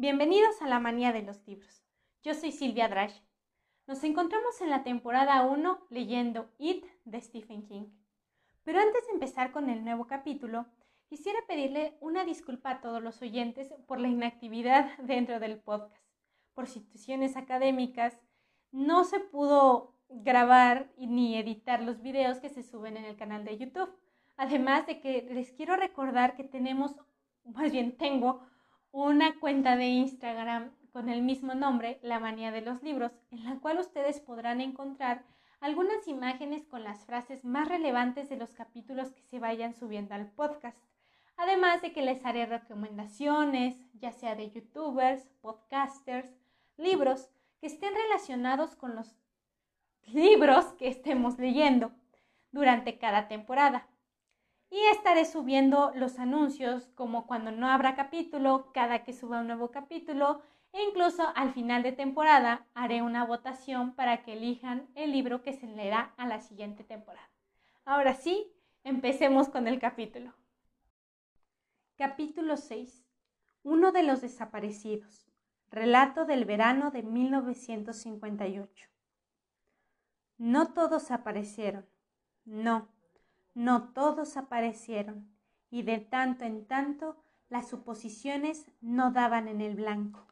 Bienvenidos a la manía de los libros. Yo soy Silvia Drash. Nos encontramos en la temporada 1 leyendo It de Stephen King. Pero antes de empezar con el nuevo capítulo, quisiera pedirle una disculpa a todos los oyentes por la inactividad dentro del podcast. Por situaciones académicas, no se pudo grabar ni editar los videos que se suben en el canal de YouTube. Además de que les quiero recordar que tenemos, más bien tengo, una cuenta de Instagram con el mismo nombre, La Manía de los Libros, en la cual ustedes podrán encontrar algunas imágenes con las frases más relevantes de los capítulos que se vayan subiendo al podcast. Además de que les haré recomendaciones, ya sea de youtubers, podcasters, libros que estén relacionados con los libros que estemos leyendo durante cada temporada. Y estaré subiendo los anuncios como cuando no habrá capítulo, cada que suba un nuevo capítulo e incluso al final de temporada haré una votación para que elijan el libro que se leerá a la siguiente temporada. Ahora sí, empecemos con el capítulo. Capítulo 6. Uno de los desaparecidos. Relato del verano de 1958. No todos aparecieron. No, no todos aparecieron. Y de tanto en tanto las suposiciones no daban en el blanco.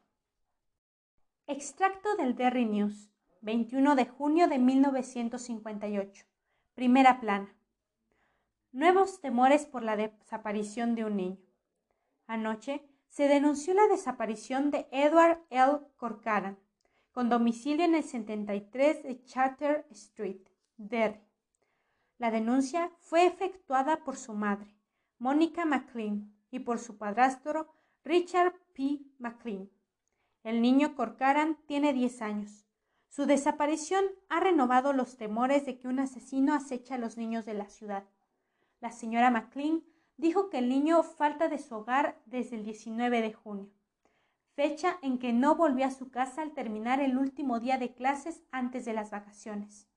Extracto del Derry News, 21 de junio de 1958. Primera plana. Nuevos temores por la desaparición de un niño. Anoche se denunció la desaparición de Edward L. Corcoran, con domicilio en el 73 de Charter Street, Derry. La denuncia fue efectuada por su madre, Mónica McLean, y por su padrastro, Richard P. McLean. El niño Corcoran tiene 10 años. Su desaparición ha renovado los temores de que un asesino acecha a los niños de la ciudad. La señora McLean dijo que el niño falta de su hogar desde el 19 de junio fecha en que no volvió a su casa al terminar el último día de clases antes de las vacaciones.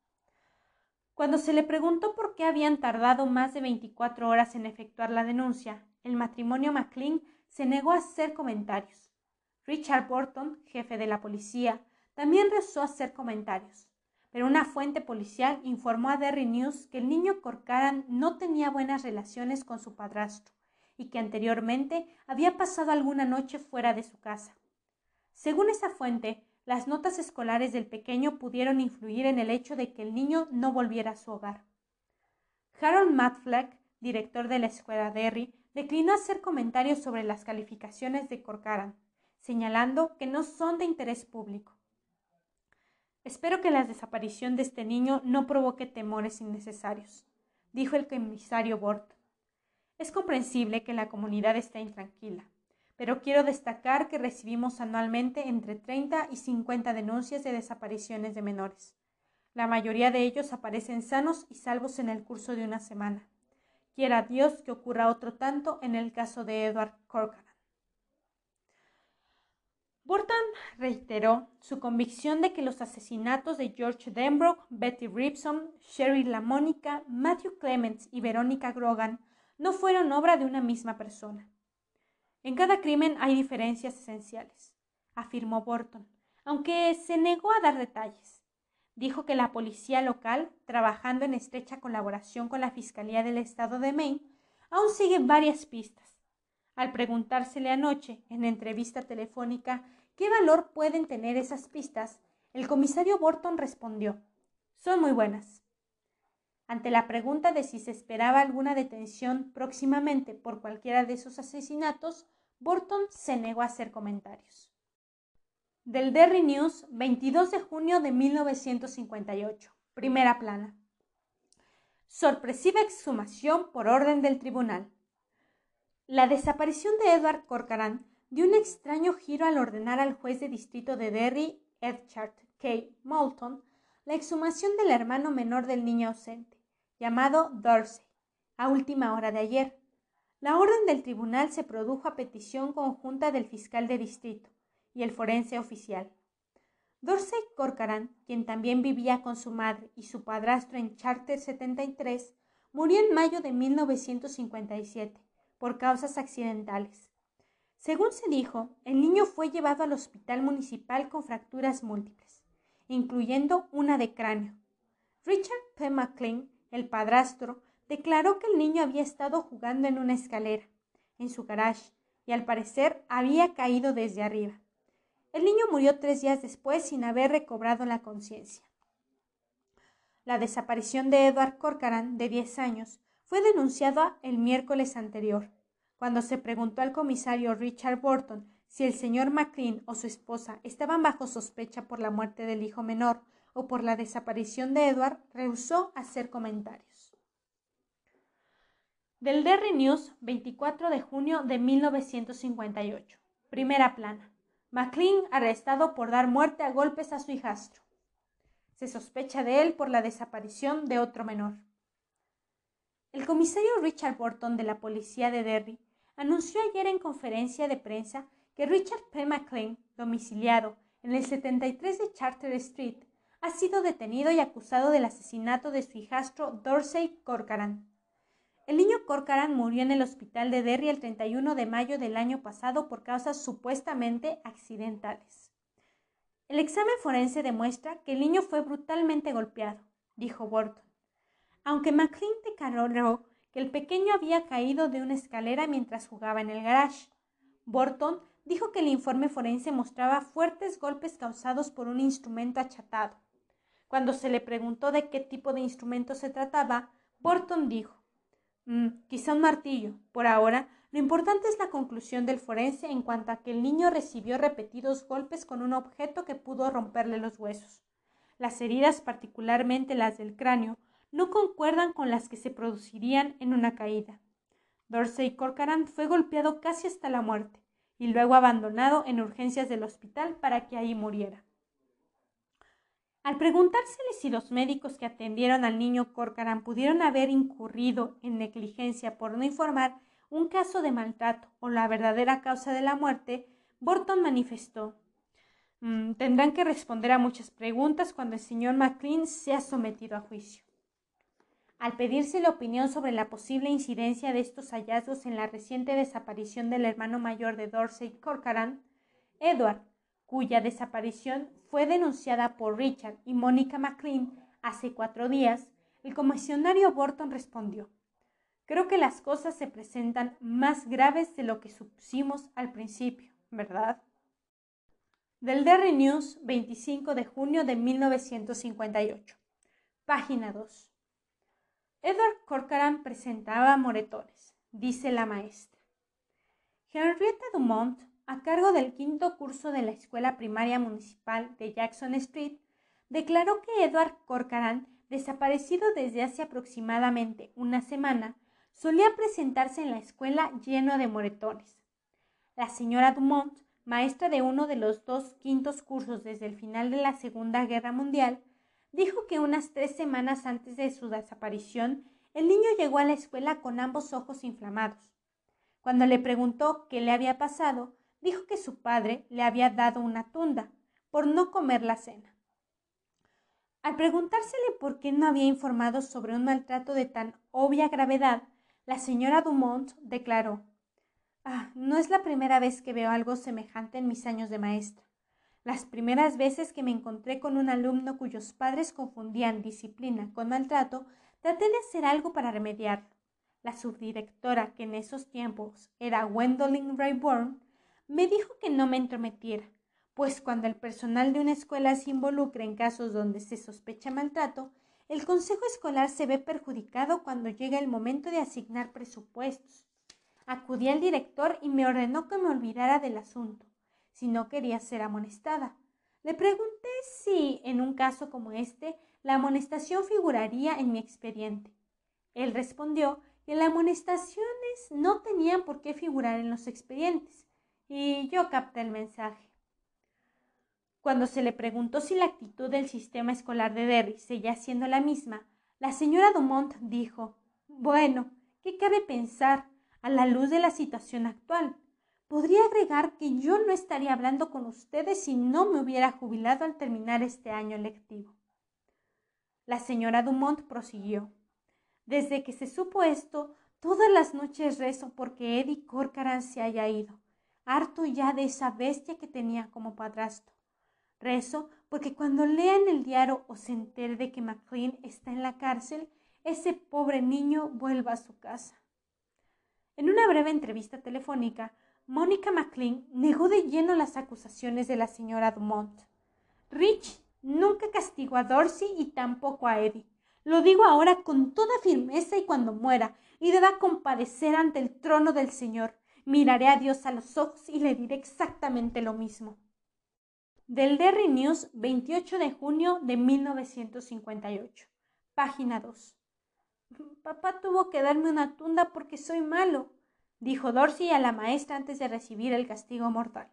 Cuando se le preguntó por qué habían tardado más de 24 horas en efectuar la denuncia, el matrimonio McLean se negó a hacer comentarios. Richard Burton, jefe de la policía, también rehusó hacer comentarios, pero una fuente policial informó a Derry News que el niño Corcaran no tenía buenas relaciones con su padrastro y que anteriormente había pasado alguna noche fuera de su casa. Según esa fuente, las notas escolares del pequeño pudieron influir en el hecho de que el niño no volviera a su hogar. Harold Matfleck, director de la escuela Derry, declinó hacer comentarios sobre las calificaciones de Corcoran, señalando que no son de interés público. Espero que la desaparición de este niño no provoque temores innecesarios, dijo el comisario Bort. Es comprensible que la comunidad esté intranquila, pero quiero destacar que recibimos anualmente entre 30 y 50 denuncias de desapariciones de menores. La mayoría de ellos aparecen sanos y salvos en el curso de una semana. Quiera Dios que ocurra otro tanto en el caso de Edward Corcoran. Burton reiteró su convicción de que los asesinatos de George Denbrook, Betty Ripson, Sherry LaMonica, Matthew Clements y Veronica Grogan no fueron obra de una misma persona. En cada crimen hay diferencias esenciales, afirmó Burton, aunque se negó a dar detalles. Dijo que la policía local, trabajando en estrecha colaboración con la Fiscalía del Estado de Maine, aún sigue varias pistas. Al preguntársele anoche, en entrevista telefónica, qué valor pueden tener esas pistas, el comisario Burton respondió Son muy buenas. Ante la pregunta de si se esperaba alguna detención próximamente por cualquiera de esos asesinatos, Burton se negó a hacer comentarios. Del Derry News, 22 de junio de 1958. Primera plana. Sorpresiva exhumación por orden del tribunal. La desaparición de Edward Corcoran dio un extraño giro al ordenar al juez de distrito de Derry, Edchard K. Moulton, la exhumación del hermano menor del niño ausente llamado Dorsey, a última hora de ayer. La orden del tribunal se produjo a petición conjunta del fiscal de distrito y el forense oficial. Dorsey Corcoran, quien también vivía con su madre y su padrastro en Charter 73, murió en mayo de 1957 por causas accidentales. Según se dijo, el niño fue llevado al hospital municipal con fracturas múltiples, incluyendo una de cráneo. Richard P. McLean, el padrastro, declaró que el niño había estado jugando en una escalera, en su garage, y al parecer había caído desde arriba. El niño murió tres días después sin haber recobrado la conciencia. La desaparición de Edward Corcoran, de 10 años, fue denunciada el miércoles anterior, cuando se preguntó al comisario Richard Burton si el señor McLean o su esposa estaban bajo sospecha por la muerte del hijo menor o por la desaparición de Edward, rehusó hacer comentarios. Del Derry News, 24 de junio de 1958. Primera plana. McLean arrestado por dar muerte a golpes a su hijastro. Se sospecha de él por la desaparición de otro menor. El comisario Richard Burton de la policía de Derry anunció ayer en conferencia de prensa que Richard P. McLean, domiciliado en el 73 de Charter Street, ha sido detenido y acusado del asesinato de su hijastro Dorsey Corcoran. El niño Corcoran murió en el hospital de Derry el 31 de mayo del año pasado por causas supuestamente accidentales. El examen forense demuestra que el niño fue brutalmente golpeado, dijo Burton. Aunque McLean declaró que el pequeño había caído de una escalera mientras jugaba en el garage, Burton dijo que el informe forense mostraba fuertes golpes causados por un instrumento achatado. Cuando se le preguntó de qué tipo de instrumento se trataba, Burton dijo, mm, quizá un martillo. Por ahora, lo importante es la conclusión del forense en cuanto a que el niño recibió repetidos golpes con un objeto que pudo romperle los huesos. Las heridas, particularmente las del cráneo, no concuerdan con las que se producirían en una caída. Dorsey Corcoran fue golpeado casi hasta la muerte y luego abandonado en urgencias del hospital para que ahí muriera. Al preguntársele si los médicos que atendieron al niño Corcoran pudieron haber incurrido en negligencia por no informar un caso de maltrato o la verdadera causa de la muerte, Burton manifestó mm, Tendrán que responder a muchas preguntas cuando el señor McLean sea sometido a juicio. Al pedirse la opinión sobre la posible incidencia de estos hallazgos en la reciente desaparición del hermano mayor de Dorsey Corcoran, Edward, cuya desaparición fue denunciada por Richard y Mónica McLean hace cuatro días, el comisionario Burton respondió Creo que las cosas se presentan más graves de lo que supusimos al principio, ¿verdad? Del Derry News, 25 de junio de 1958. Página 2. Edward Corcoran presentaba moretones, dice la maestra. Henrietta Dumont, a cargo del quinto curso de la Escuela Primaria Municipal de Jackson Street, declaró que Edward Corcoran, desaparecido desde hace aproximadamente una semana, solía presentarse en la escuela lleno de moretones. La señora Dumont, maestra de uno de los dos quintos cursos desde el final de la Segunda Guerra Mundial, dijo que unas tres semanas antes de su desaparición, el niño llegó a la escuela con ambos ojos inflamados. Cuando le preguntó qué le había pasado, dijo que su padre le había dado una tunda por no comer la cena. Al preguntársele por qué no había informado sobre un maltrato de tan obvia gravedad, la señora Dumont declaró Ah, no es la primera vez que veo algo semejante en mis años de maestra. Las primeras veces que me encontré con un alumno cuyos padres confundían disciplina con maltrato, traté de hacer algo para remediarlo. La subdirectora, que en esos tiempos era Gwendolyn Rayburn, me dijo que no me entrometiera, pues cuando el personal de una escuela se involucra en casos donde se sospecha maltrato, el Consejo Escolar se ve perjudicado cuando llega el momento de asignar presupuestos. Acudí al director y me ordenó que me olvidara del asunto, si no quería ser amonestada. Le pregunté si, en un caso como este, la amonestación figuraría en mi expediente. Él respondió que las amonestaciones no tenían por qué figurar en los expedientes, y yo capté el mensaje. Cuando se le preguntó si la actitud del sistema escolar de Derry seguía siendo la misma, la señora Dumont dijo Bueno, ¿qué cabe pensar a la luz de la situación actual? Podría agregar que yo no estaría hablando con ustedes si no me hubiera jubilado al terminar este año lectivo. La señora Dumont prosiguió. Desde que se supo esto, todas las noches rezo porque Eddie Corcoran se haya ido harto ya de esa bestia que tenía como padrastro. Rezo porque cuando lea en el diario o se entere de que McLean está en la cárcel, ese pobre niño vuelva a su casa. En una breve entrevista telefónica, Mónica McLean negó de lleno las acusaciones de la señora Dumont. Rich nunca castigó a Dorsey y tampoco a Eddie. Lo digo ahora con toda firmeza y cuando muera y deba comparecer ante el trono del Señor, miraré a Dios a los ojos y le diré exactamente lo mismo. Del Derry News, 28 de junio de 1958. Página 2. Papá tuvo que darme una tunda porque soy malo dijo Dorsey a la maestra antes de recibir el castigo mortal.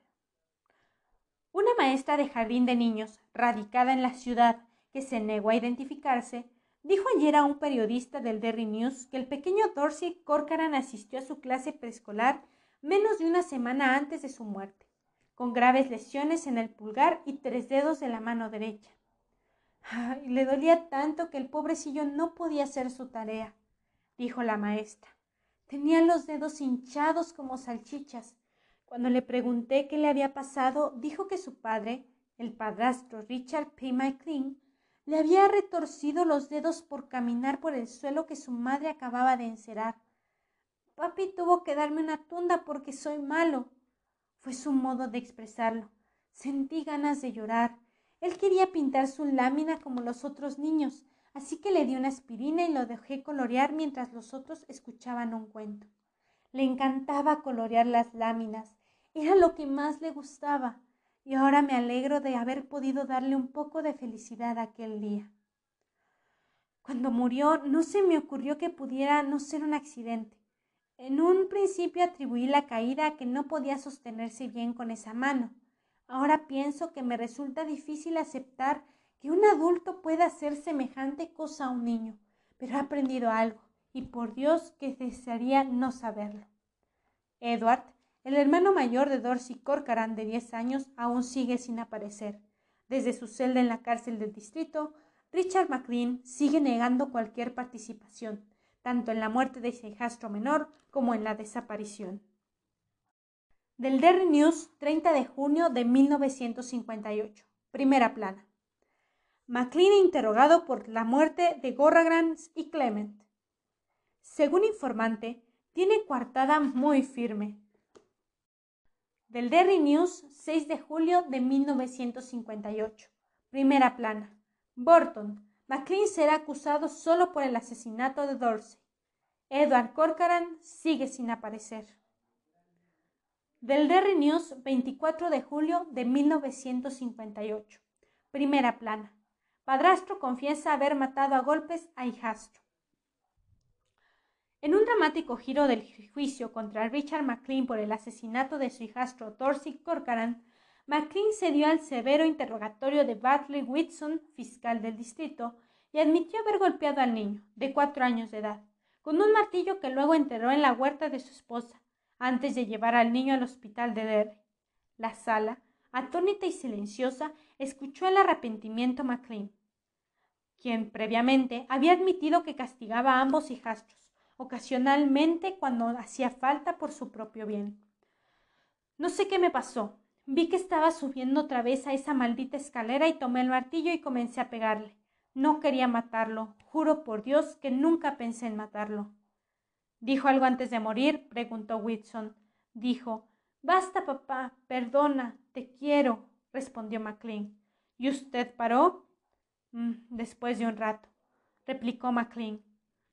Una maestra de jardín de niños, radicada en la ciudad, que se negó a identificarse, dijo ayer a un periodista del Derry News que el pequeño Dorsey Corcoran asistió a su clase preescolar menos de una semana antes de su muerte, con graves lesiones en el pulgar y tres dedos de la mano derecha. Ay, le dolía tanto que el pobrecillo no podía hacer su tarea, dijo la maestra. Tenía los dedos hinchados como salchichas. Cuando le pregunté qué le había pasado, dijo que su padre, el padrastro Richard P. McLean, le había retorcido los dedos por caminar por el suelo que su madre acababa de encerar. Papi tuvo que darme una tunda porque soy malo. Fue su modo de expresarlo. Sentí ganas de llorar. Él quería pintar su lámina como los otros niños, así que le di una aspirina y lo dejé colorear mientras los otros escuchaban un cuento. Le encantaba colorear las láminas, era lo que más le gustaba, y ahora me alegro de haber podido darle un poco de felicidad aquel día. Cuando murió no se me ocurrió que pudiera no ser un accidente. En un principio atribuí la caída a que no podía sostenerse bien con esa mano. Ahora pienso que me resulta difícil aceptar que un adulto pueda hacer semejante cosa a un niño, pero ha aprendido algo, y por Dios que desearía no saberlo. Edward, el hermano mayor de Dorsey Corcoran de diez años, aún sigue sin aparecer. Desde su celda en la cárcel del distrito, Richard McLean sigue negando cualquier participación, tanto en la muerte de su hijastro menor como en la desaparición. Del Derry News, 30 de junio de 1958. Primera plana. McLean interrogado por la muerte de Gorragrans y Clement. Según informante, tiene coartada muy firme. Del Derry News, 6 de julio de 1958. Primera plana. Burton. McLean será acusado solo por el asesinato de Dorsey. Edward Corcoran sigue sin aparecer. Del Derry News, 24 de julio de 1958. Primera plana. Padrastro confiesa haber matado a golpes a hijastro. En un dramático giro del juicio contra Richard McLean por el asesinato de su hijastro Dorsey Corcoran, McLean cedió al severo interrogatorio de Bartley Whitson, fiscal del distrito, y admitió haber golpeado al niño, de cuatro años de edad, con un martillo que luego enterró en la huerta de su esposa, antes de llevar al niño al hospital de Derry. La sala, atónita y silenciosa, escuchó el arrepentimiento McLean quien previamente había admitido que castigaba a ambos hijastros, ocasionalmente cuando hacía falta por su propio bien. No sé qué me pasó. Vi que estaba subiendo otra vez a esa maldita escalera y tomé el martillo y comencé a pegarle. No quería matarlo. Juro por Dios que nunca pensé en matarlo. ¿Dijo algo antes de morir? preguntó Whitson. Dijo Basta, papá. Perdona. Te quiero. respondió McLean. ¿Y usted paró? Mm, después de un rato, replicó McLean.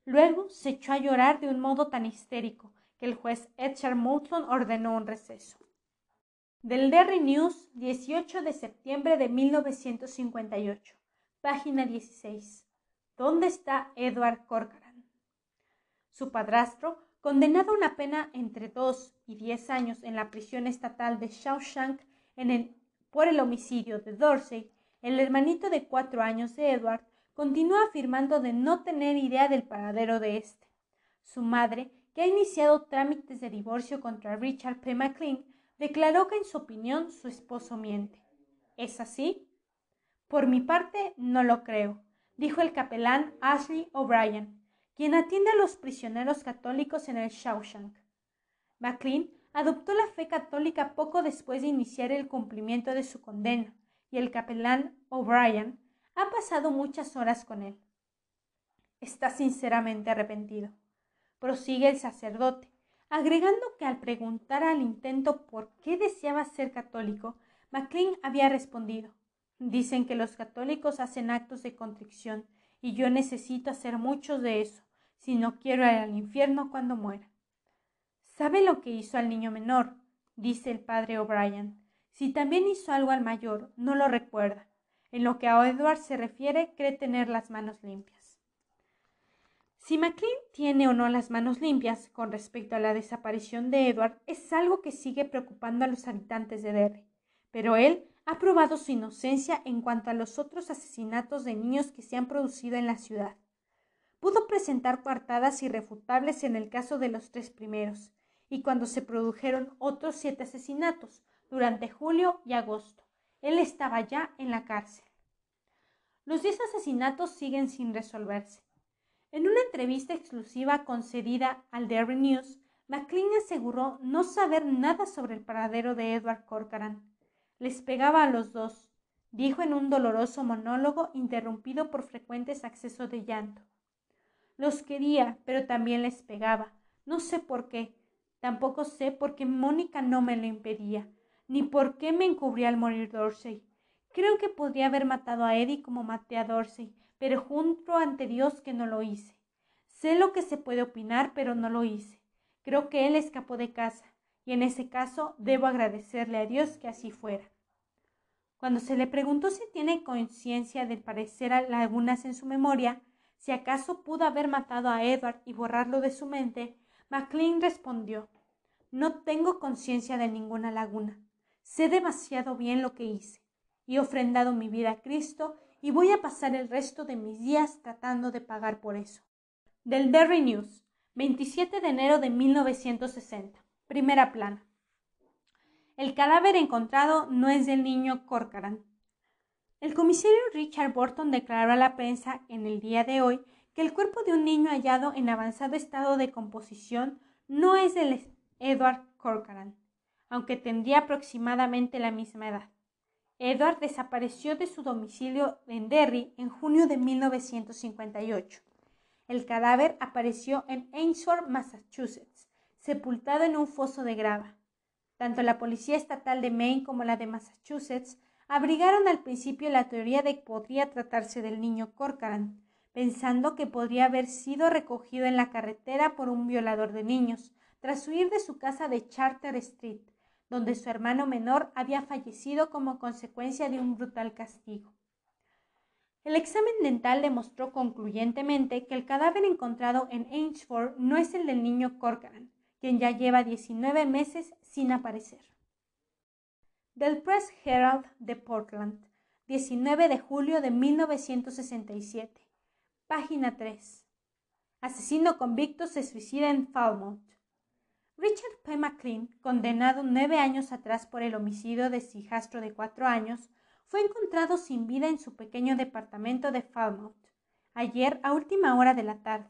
Luego se echó a llorar de un modo tan histérico que el juez Edgar Moulton ordenó un receso. Del Derry News, 18 de septiembre de 1958, página 16. ¿Dónde está Edward Corcoran? Su padrastro, condenado a una pena entre dos y diez años en la prisión estatal de Shawshank por el homicidio de Dorsey, el hermanito de cuatro años de Edward continúa afirmando de no tener idea del paradero de éste. Su madre, que ha iniciado trámites de divorcio contra Richard P. McLean, declaró que en su opinión su esposo miente. ¿Es así? Por mi parte, no lo creo, dijo el capelán Ashley O'Brien, quien atiende a los prisioneros católicos en el Shawshank. McLean adoptó la fe católica poco después de iniciar el cumplimiento de su condena, y el capellán O'Brien ha pasado muchas horas con él. Está sinceramente arrepentido, prosigue el sacerdote, agregando que al preguntar al intento por qué deseaba ser católico, MacLean había respondido Dicen que los católicos hacen actos de contrición, y yo necesito hacer muchos de eso, si no quiero ir al infierno cuando muera. ¿Sabe lo que hizo al niño menor? dice el padre O'Brien. Si también hizo algo al mayor, no lo recuerda. En lo que a Edward se refiere, cree tener las manos limpias. Si MacLean tiene o no las manos limpias con respecto a la desaparición de Edward es algo que sigue preocupando a los habitantes de Derry, pero él ha probado su inocencia en cuanto a los otros asesinatos de niños que se han producido en la ciudad. Pudo presentar coartadas irrefutables en el caso de los tres primeros, y cuando se produjeron otros siete asesinatos, durante julio y agosto, él estaba ya en la cárcel. Los diez asesinatos siguen sin resolverse. En una entrevista exclusiva concedida al Derry News, McLean aseguró no saber nada sobre el paradero de Edward Corcoran. Les pegaba a los dos, dijo en un doloroso monólogo interrumpido por frecuentes accesos de llanto. Los quería, pero también les pegaba. No sé por qué. Tampoco sé por qué Mónica no me lo impedía, ni por qué me encubría al morir Dorsey. Creo que podría haber matado a Eddie como maté a Dorsey, pero junto ante Dios que no lo hice. Sé lo que se puede opinar, pero no lo hice. Creo que él escapó de casa, y en ese caso debo agradecerle a Dios que así fuera. Cuando se le preguntó si tiene conciencia del parecer a lagunas en su memoria, si acaso pudo haber matado a Edward y borrarlo de su mente, MacLean respondió No tengo conciencia de ninguna laguna. Sé demasiado bien lo que hice. He ofrendado mi vida a Cristo y voy a pasar el resto de mis días tratando de pagar por eso. Del Derry News, 27 de enero de 1960. Primera plana. El cadáver encontrado no es del niño Corcoran. El comisario Richard Burton declaró a la prensa en el día de hoy que el cuerpo de un niño hallado en avanzado estado de composición no es del Edward Corcoran, aunque tendría aproximadamente la misma edad. Edward desapareció de su domicilio en Derry en junio de 1958. El cadáver apareció en Ainsworth, Massachusetts, sepultado en un foso de grava. Tanto la Policía Estatal de Maine como la de Massachusetts abrigaron al principio la teoría de que podría tratarse del niño Corcoran, pensando que podría haber sido recogido en la carretera por un violador de niños, tras huir de su casa de Charter Street, donde su hermano menor había fallecido como consecuencia de un brutal castigo. El examen dental demostró concluyentemente que el cadáver encontrado en Ainsford no es el del niño Corcoran, quien ya lleva 19 meses sin aparecer. Del Press Herald de Portland, 19 de julio de 1967. Página 3. Asesino convicto se suicida en Falmouth. Richard P. McLean, condenado nueve años atrás por el homicidio de su hijastro de cuatro años, fue encontrado sin vida en su pequeño departamento de Falmouth, ayer a última hora de la tarde.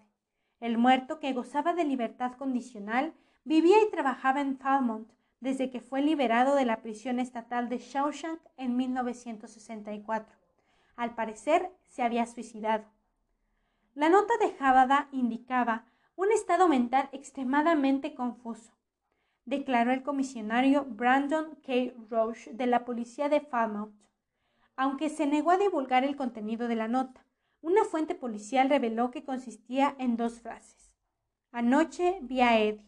El muerto, que gozaba de libertad condicional, vivía y trabajaba en Falmouth desde que fue liberado de la prisión estatal de Shawshank en 1964. Al parecer, se había suicidado. La nota de Javada indicaba un estado mental extremadamente confuso, declaró el comisionario Brandon K. Roche de la policía de Falmouth, aunque se negó a divulgar el contenido de la nota. Una fuente policial reveló que consistía en dos frases. Anoche vi a Eddie.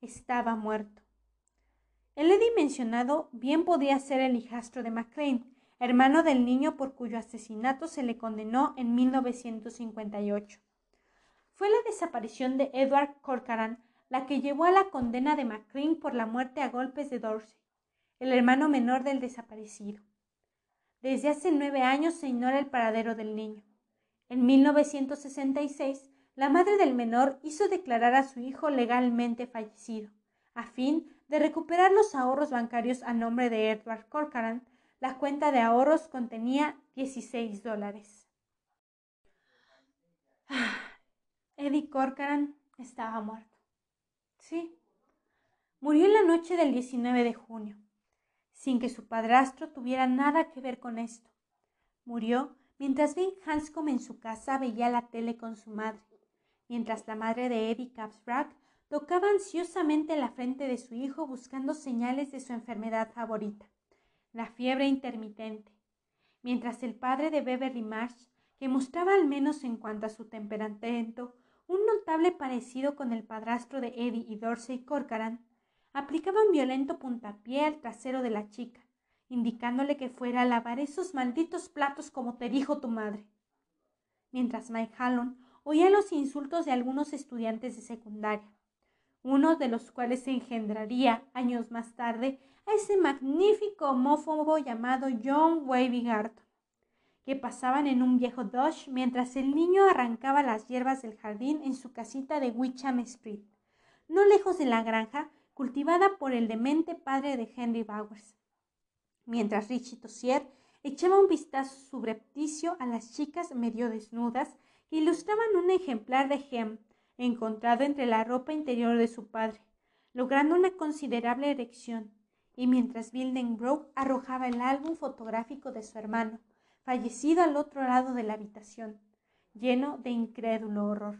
Estaba muerto. El Eddie mencionado bien podía ser el hijastro de McLean, hermano del niño por cuyo asesinato se le condenó en 1958. Fue la desaparición de Edward Corcoran la que llevó a la condena de McLean por la muerte a golpes de Dorsey, el hermano menor del desaparecido. Desde hace nueve años se ignora el paradero del niño. En 1966, la madre del menor hizo declarar a su hijo legalmente fallecido, a fin de recuperar los ahorros bancarios a nombre de Edward Corcoran. La cuenta de ahorros contenía 16 dólares. Eddie Corcoran estaba muerto. Sí, murió en la noche del 19 de junio, sin que su padrastro tuviera nada que ver con esto. Murió mientras Ben Hanscom en su casa veía la tele con su madre, mientras la madre de Eddie Capsbrack tocaba ansiosamente la frente de su hijo buscando señales de su enfermedad favorita, la fiebre intermitente, mientras el padre de Beverly Marsh, que mostraba al menos en cuanto a su temperamento un notable parecido con el padrastro de Eddie y Dorsey Corcoran, aplicaba un violento puntapié al trasero de la chica, indicándole que fuera a lavar esos malditos platos como te dijo tu madre. Mientras Mike Hallon oía los insultos de algunos estudiantes de secundaria, uno de los cuales se engendraría años más tarde a ese magnífico homófobo llamado John Wavy que pasaban en un viejo Dodge mientras el niño arrancaba las hierbas del jardín en su casita de Wicham Street, no lejos de la granja cultivada por el demente padre de Henry Bowers. Mientras Richie Tossier echaba un vistazo subrepticio a las chicas medio desnudas que ilustraban un ejemplar de Hem encontrado entre la ropa interior de su padre, logrando una considerable erección, y mientras Bildenbrook arrojaba el álbum fotográfico de su hermano, fallecido al otro lado de la habitación, lleno de incrédulo horror.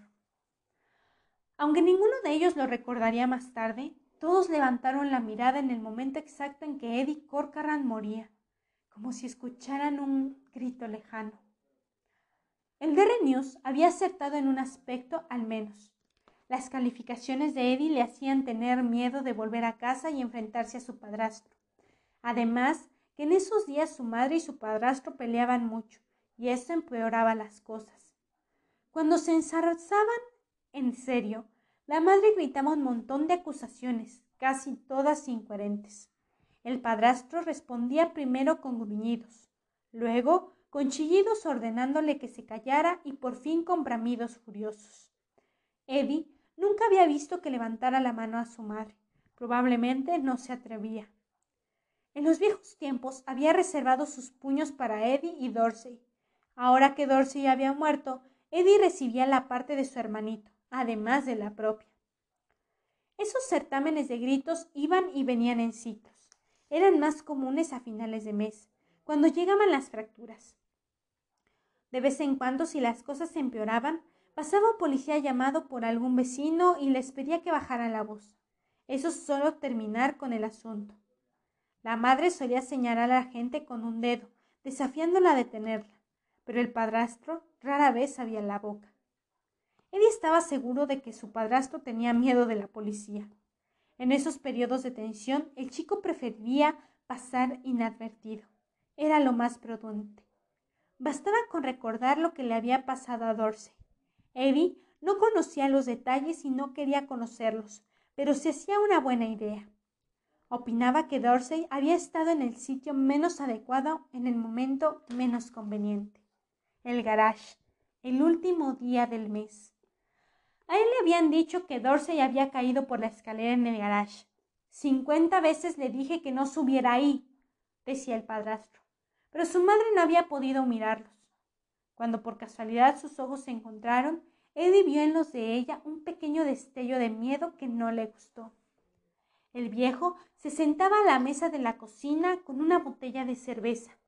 Aunque ninguno de ellos lo recordaría más tarde, todos levantaron la mirada en el momento exacto en que Eddie Corcoran moría, como si escucharan un grito lejano. El DR News había acertado en un aspecto al menos. Las calificaciones de Eddie le hacían tener miedo de volver a casa y enfrentarse a su padrastro. Además, en esos días su madre y su padrastro peleaban mucho, y eso empeoraba las cosas. Cuando se ensarzaban en serio, la madre gritaba un montón de acusaciones, casi todas incoherentes. El padrastro respondía primero con gruñidos, luego con chillidos ordenándole que se callara y por fin con bramidos furiosos. Eddie nunca había visto que levantara la mano a su madre. Probablemente no se atrevía. En los viejos tiempos había reservado sus puños para Eddie y Dorsey. Ahora que Dorsey había muerto, Eddie recibía la parte de su hermanito, además de la propia. Esos certámenes de gritos iban y venían en ciclos. Eran más comunes a finales de mes, cuando llegaban las fracturas. De vez en cuando, si las cosas empeoraban, pasaba un policía llamado por algún vecino y les pedía que bajaran la voz. Eso solo terminar con el asunto. La madre solía señalar a la gente con un dedo, desafiándola a detenerla, pero el padrastro rara vez abría la boca. Eddie estaba seguro de que su padrastro tenía miedo de la policía. En esos periodos de tensión, el chico prefería pasar inadvertido. Era lo más prudente. Bastaba con recordar lo que le había pasado a Dorsey. Eddie no conocía los detalles y no quería conocerlos, pero se hacía una buena idea. Opinaba que Dorsey había estado en el sitio menos adecuado en el momento menos conveniente. El garage, el último día del mes. A él le habían dicho que Dorsey había caído por la escalera en el garage. Cincuenta veces le dije que no subiera ahí, decía el padrastro pero su madre no había podido mirarlos. Cuando por casualidad sus ojos se encontraron, Eddie vio en los de ella un pequeño destello de miedo que no le gustó. El viejo se sentaba a la mesa de la cocina con una botella de cerveza,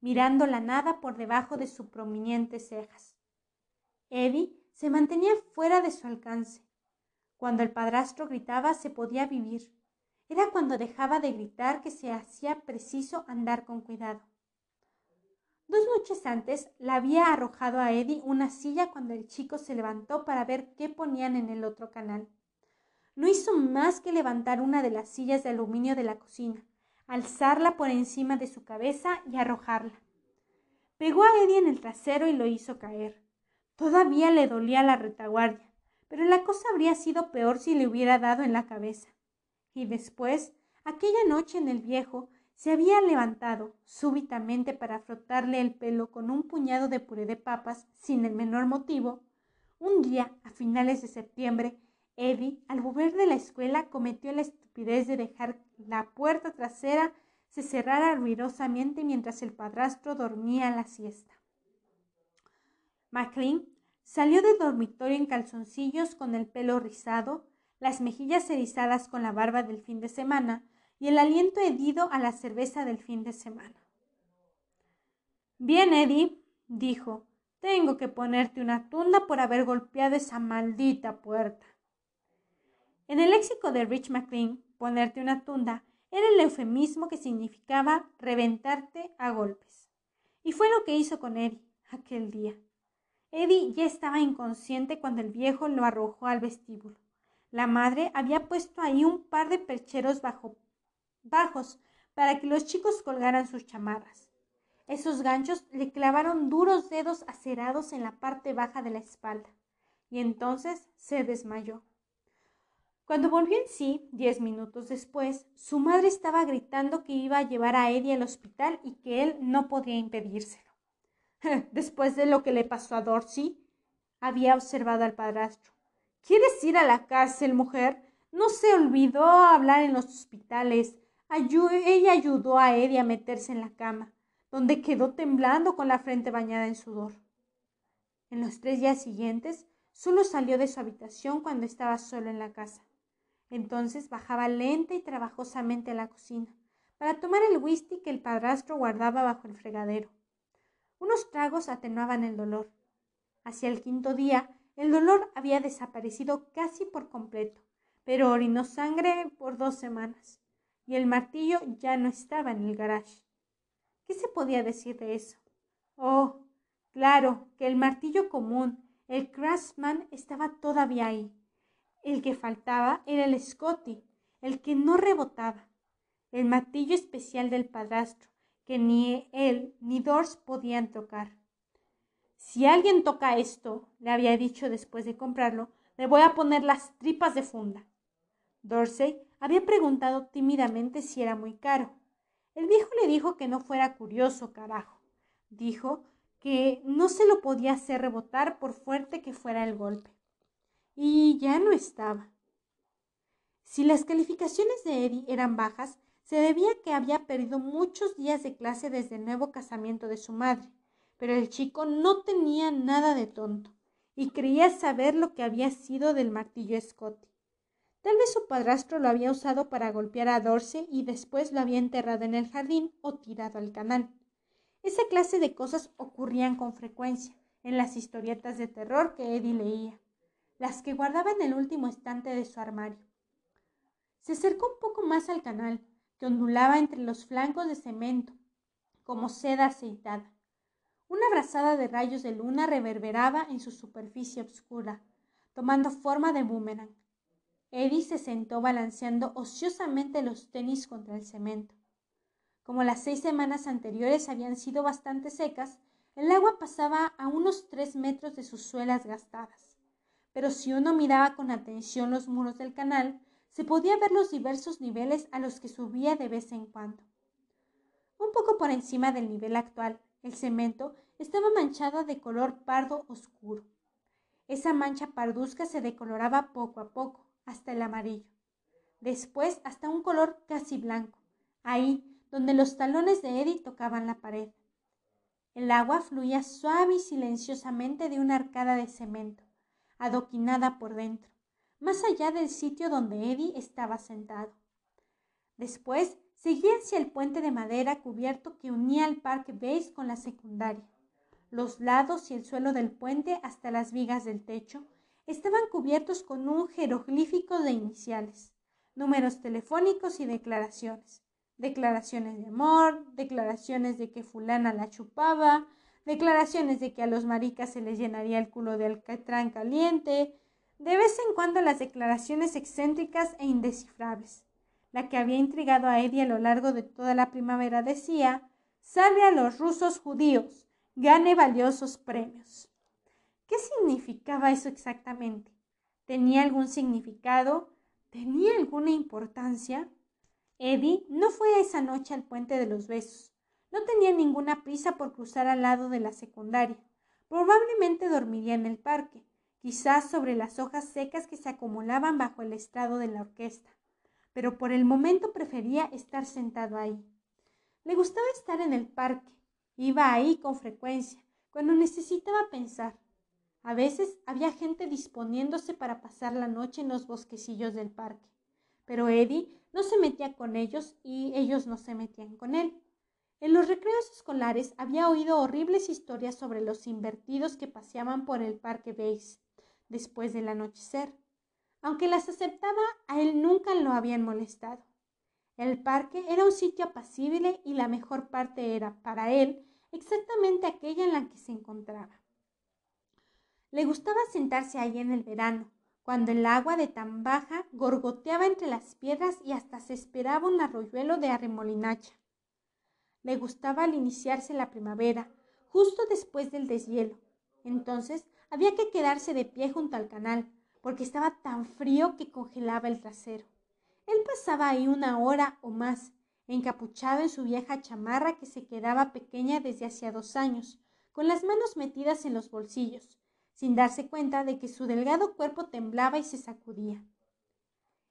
mirando la nada por debajo de sus prominentes cejas. Eddie se mantenía fuera de su alcance. Cuando el padrastro gritaba se podía vivir. Era cuando dejaba de gritar que se hacía preciso andar con cuidado. Dos noches antes la había arrojado a Eddie una silla cuando el chico se levantó para ver qué ponían en el otro canal. No hizo más que levantar una de las sillas de aluminio de la cocina, alzarla por encima de su cabeza y arrojarla. Pegó a Eddie en el trasero y lo hizo caer. Todavía le dolía la retaguardia, pero la cosa habría sido peor si le hubiera dado en la cabeza. Y después, aquella noche en el viejo, se había levantado súbitamente para frotarle el pelo con un puñado de puré de papas sin el menor motivo. Un día, a finales de septiembre, Eddie, al volver de la escuela, cometió la estupidez de dejar la puerta trasera se cerrara ruidosamente mientras el padrastro dormía la siesta. McLean salió del dormitorio en calzoncillos con el pelo rizado, las mejillas erizadas con la barba del fin de semana y el aliento hedido a la cerveza del fin de semana. Bien, Eddie, dijo, tengo que ponerte una tunda por haber golpeado esa maldita puerta. En el léxico de Rich McLean, ponerte una tunda era el eufemismo que significaba reventarte a golpes. Y fue lo que hizo con Eddie aquel día. Eddie ya estaba inconsciente cuando el viejo lo arrojó al vestíbulo. La madre había puesto ahí un par de percheros bajo, bajos para que los chicos colgaran sus chamarras. Esos ganchos le clavaron duros dedos acerados en la parte baja de la espalda, y entonces se desmayó. Cuando volvió en sí, diez minutos después, su madre estaba gritando que iba a llevar a Eddie al hospital y que él no podía impedírselo. Después de lo que le pasó a Dorsey, había observado al padrastro. ¿Quieres ir a la cárcel, mujer? No se olvidó hablar en los hospitales. ella ayudó a Eddie a meterse en la cama, donde quedó temblando con la frente bañada en sudor. En los tres días siguientes, solo salió de su habitación cuando estaba solo en la casa. Entonces bajaba lenta y trabajosamente a la cocina para tomar el whisky que el padrastro guardaba bajo el fregadero. Unos tragos atenuaban el dolor. Hacia el quinto día, el dolor había desaparecido casi por completo, pero orinó sangre por dos semanas, y el martillo ya no estaba en el garage. ¿Qué se podía decir de eso? Oh, claro, que el martillo común, el Craftsman, estaba todavía ahí, el que faltaba era el Scotty, el que no rebotaba, el martillo especial del padrastro, que ni él ni Dors podían tocar. Si alguien toca esto, le había dicho después de comprarlo, le voy a poner las tripas de funda. Dorsey había preguntado tímidamente si era muy caro. El viejo le dijo que no fuera curioso, carajo. Dijo que no se lo podía hacer rebotar por fuerte que fuera el golpe y ya no estaba. Si las calificaciones de Eddie eran bajas, se debía que había perdido muchos días de clase desde el nuevo casamiento de su madre, pero el chico no tenía nada de tonto y creía saber lo que había sido del martillo Scotty. Tal vez su padrastro lo había usado para golpear a Dorsey y después lo había enterrado en el jardín o tirado al canal. Esa clase de cosas ocurrían con frecuencia en las historietas de terror que Eddie leía las que guardaba en el último estante de su armario. Se acercó un poco más al canal, que ondulaba entre los flancos de cemento, como seda aceitada. Una brazada de rayos de luna reverberaba en su superficie oscura, tomando forma de boomerang. Eddie se sentó balanceando ociosamente los tenis contra el cemento. Como las seis semanas anteriores habían sido bastante secas, el agua pasaba a unos tres metros de sus suelas gastadas pero si uno miraba con atención los muros del canal, se podía ver los diversos niveles a los que subía de vez en cuando. Un poco por encima del nivel actual, el cemento estaba manchado de color pardo oscuro. Esa mancha parduzca se decoloraba poco a poco, hasta el amarillo. Después hasta un color casi blanco, ahí donde los talones de Eddie tocaban la pared. El agua fluía suave y silenciosamente de una arcada de cemento adoquinada por dentro, más allá del sitio donde Eddie estaba sentado. Después seguía hacia el puente de madera cubierto que unía el Parque Base con la secundaria. Los lados y el suelo del puente hasta las vigas del techo estaban cubiertos con un jeroglífico de iniciales, números telefónicos y declaraciones. Declaraciones de amor, declaraciones de que fulana la chupaba, declaraciones de que a los maricas se les llenaría el culo de alcatrán caliente, de vez en cuando las declaraciones excéntricas e indescifrables. La que había intrigado a Eddie a lo largo de toda la primavera decía, salve a los rusos judíos, gane valiosos premios. ¿Qué significaba eso exactamente? ¿Tenía algún significado? ¿Tenía alguna importancia? Eddie no fue esa noche al puente de los besos. No tenía ninguna prisa por cruzar al lado de la secundaria. Probablemente dormiría en el parque, quizás sobre las hojas secas que se acumulaban bajo el estrado de la orquesta, pero por el momento prefería estar sentado ahí. Le gustaba estar en el parque. Iba ahí con frecuencia, cuando necesitaba pensar. A veces había gente disponiéndose para pasar la noche en los bosquecillos del parque, pero Eddie no se metía con ellos y ellos no se metían con él. En los recreos escolares había oído horribles historias sobre los invertidos que paseaban por el parque Bass después del anochecer. Aunque las aceptaba, a él nunca lo habían molestado. El parque era un sitio apacible y la mejor parte era, para él, exactamente aquella en la que se encontraba. Le gustaba sentarse ahí en el verano, cuando el agua de tan baja gorgoteaba entre las piedras y hasta se esperaba un arroyuelo de arremolinacha. Le gustaba al iniciarse la primavera, justo después del deshielo. Entonces había que quedarse de pie junto al canal, porque estaba tan frío que congelaba el trasero. Él pasaba ahí una hora o más, encapuchado en su vieja chamarra que se quedaba pequeña desde hacía dos años, con las manos metidas en los bolsillos, sin darse cuenta de que su delgado cuerpo temblaba y se sacudía.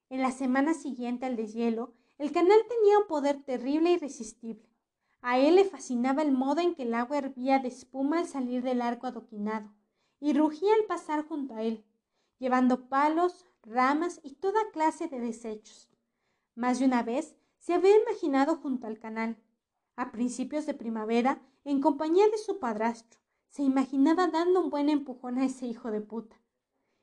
En la semana siguiente al deshielo, el canal tenía un poder terrible e irresistible. A él le fascinaba el modo en que el agua hervía de espuma al salir del arco adoquinado, y rugía al pasar junto a él, llevando palos, ramas y toda clase de desechos. Más de una vez se había imaginado junto al canal. A principios de primavera, en compañía de su padrastro, se imaginaba dando un buen empujón a ese hijo de puta.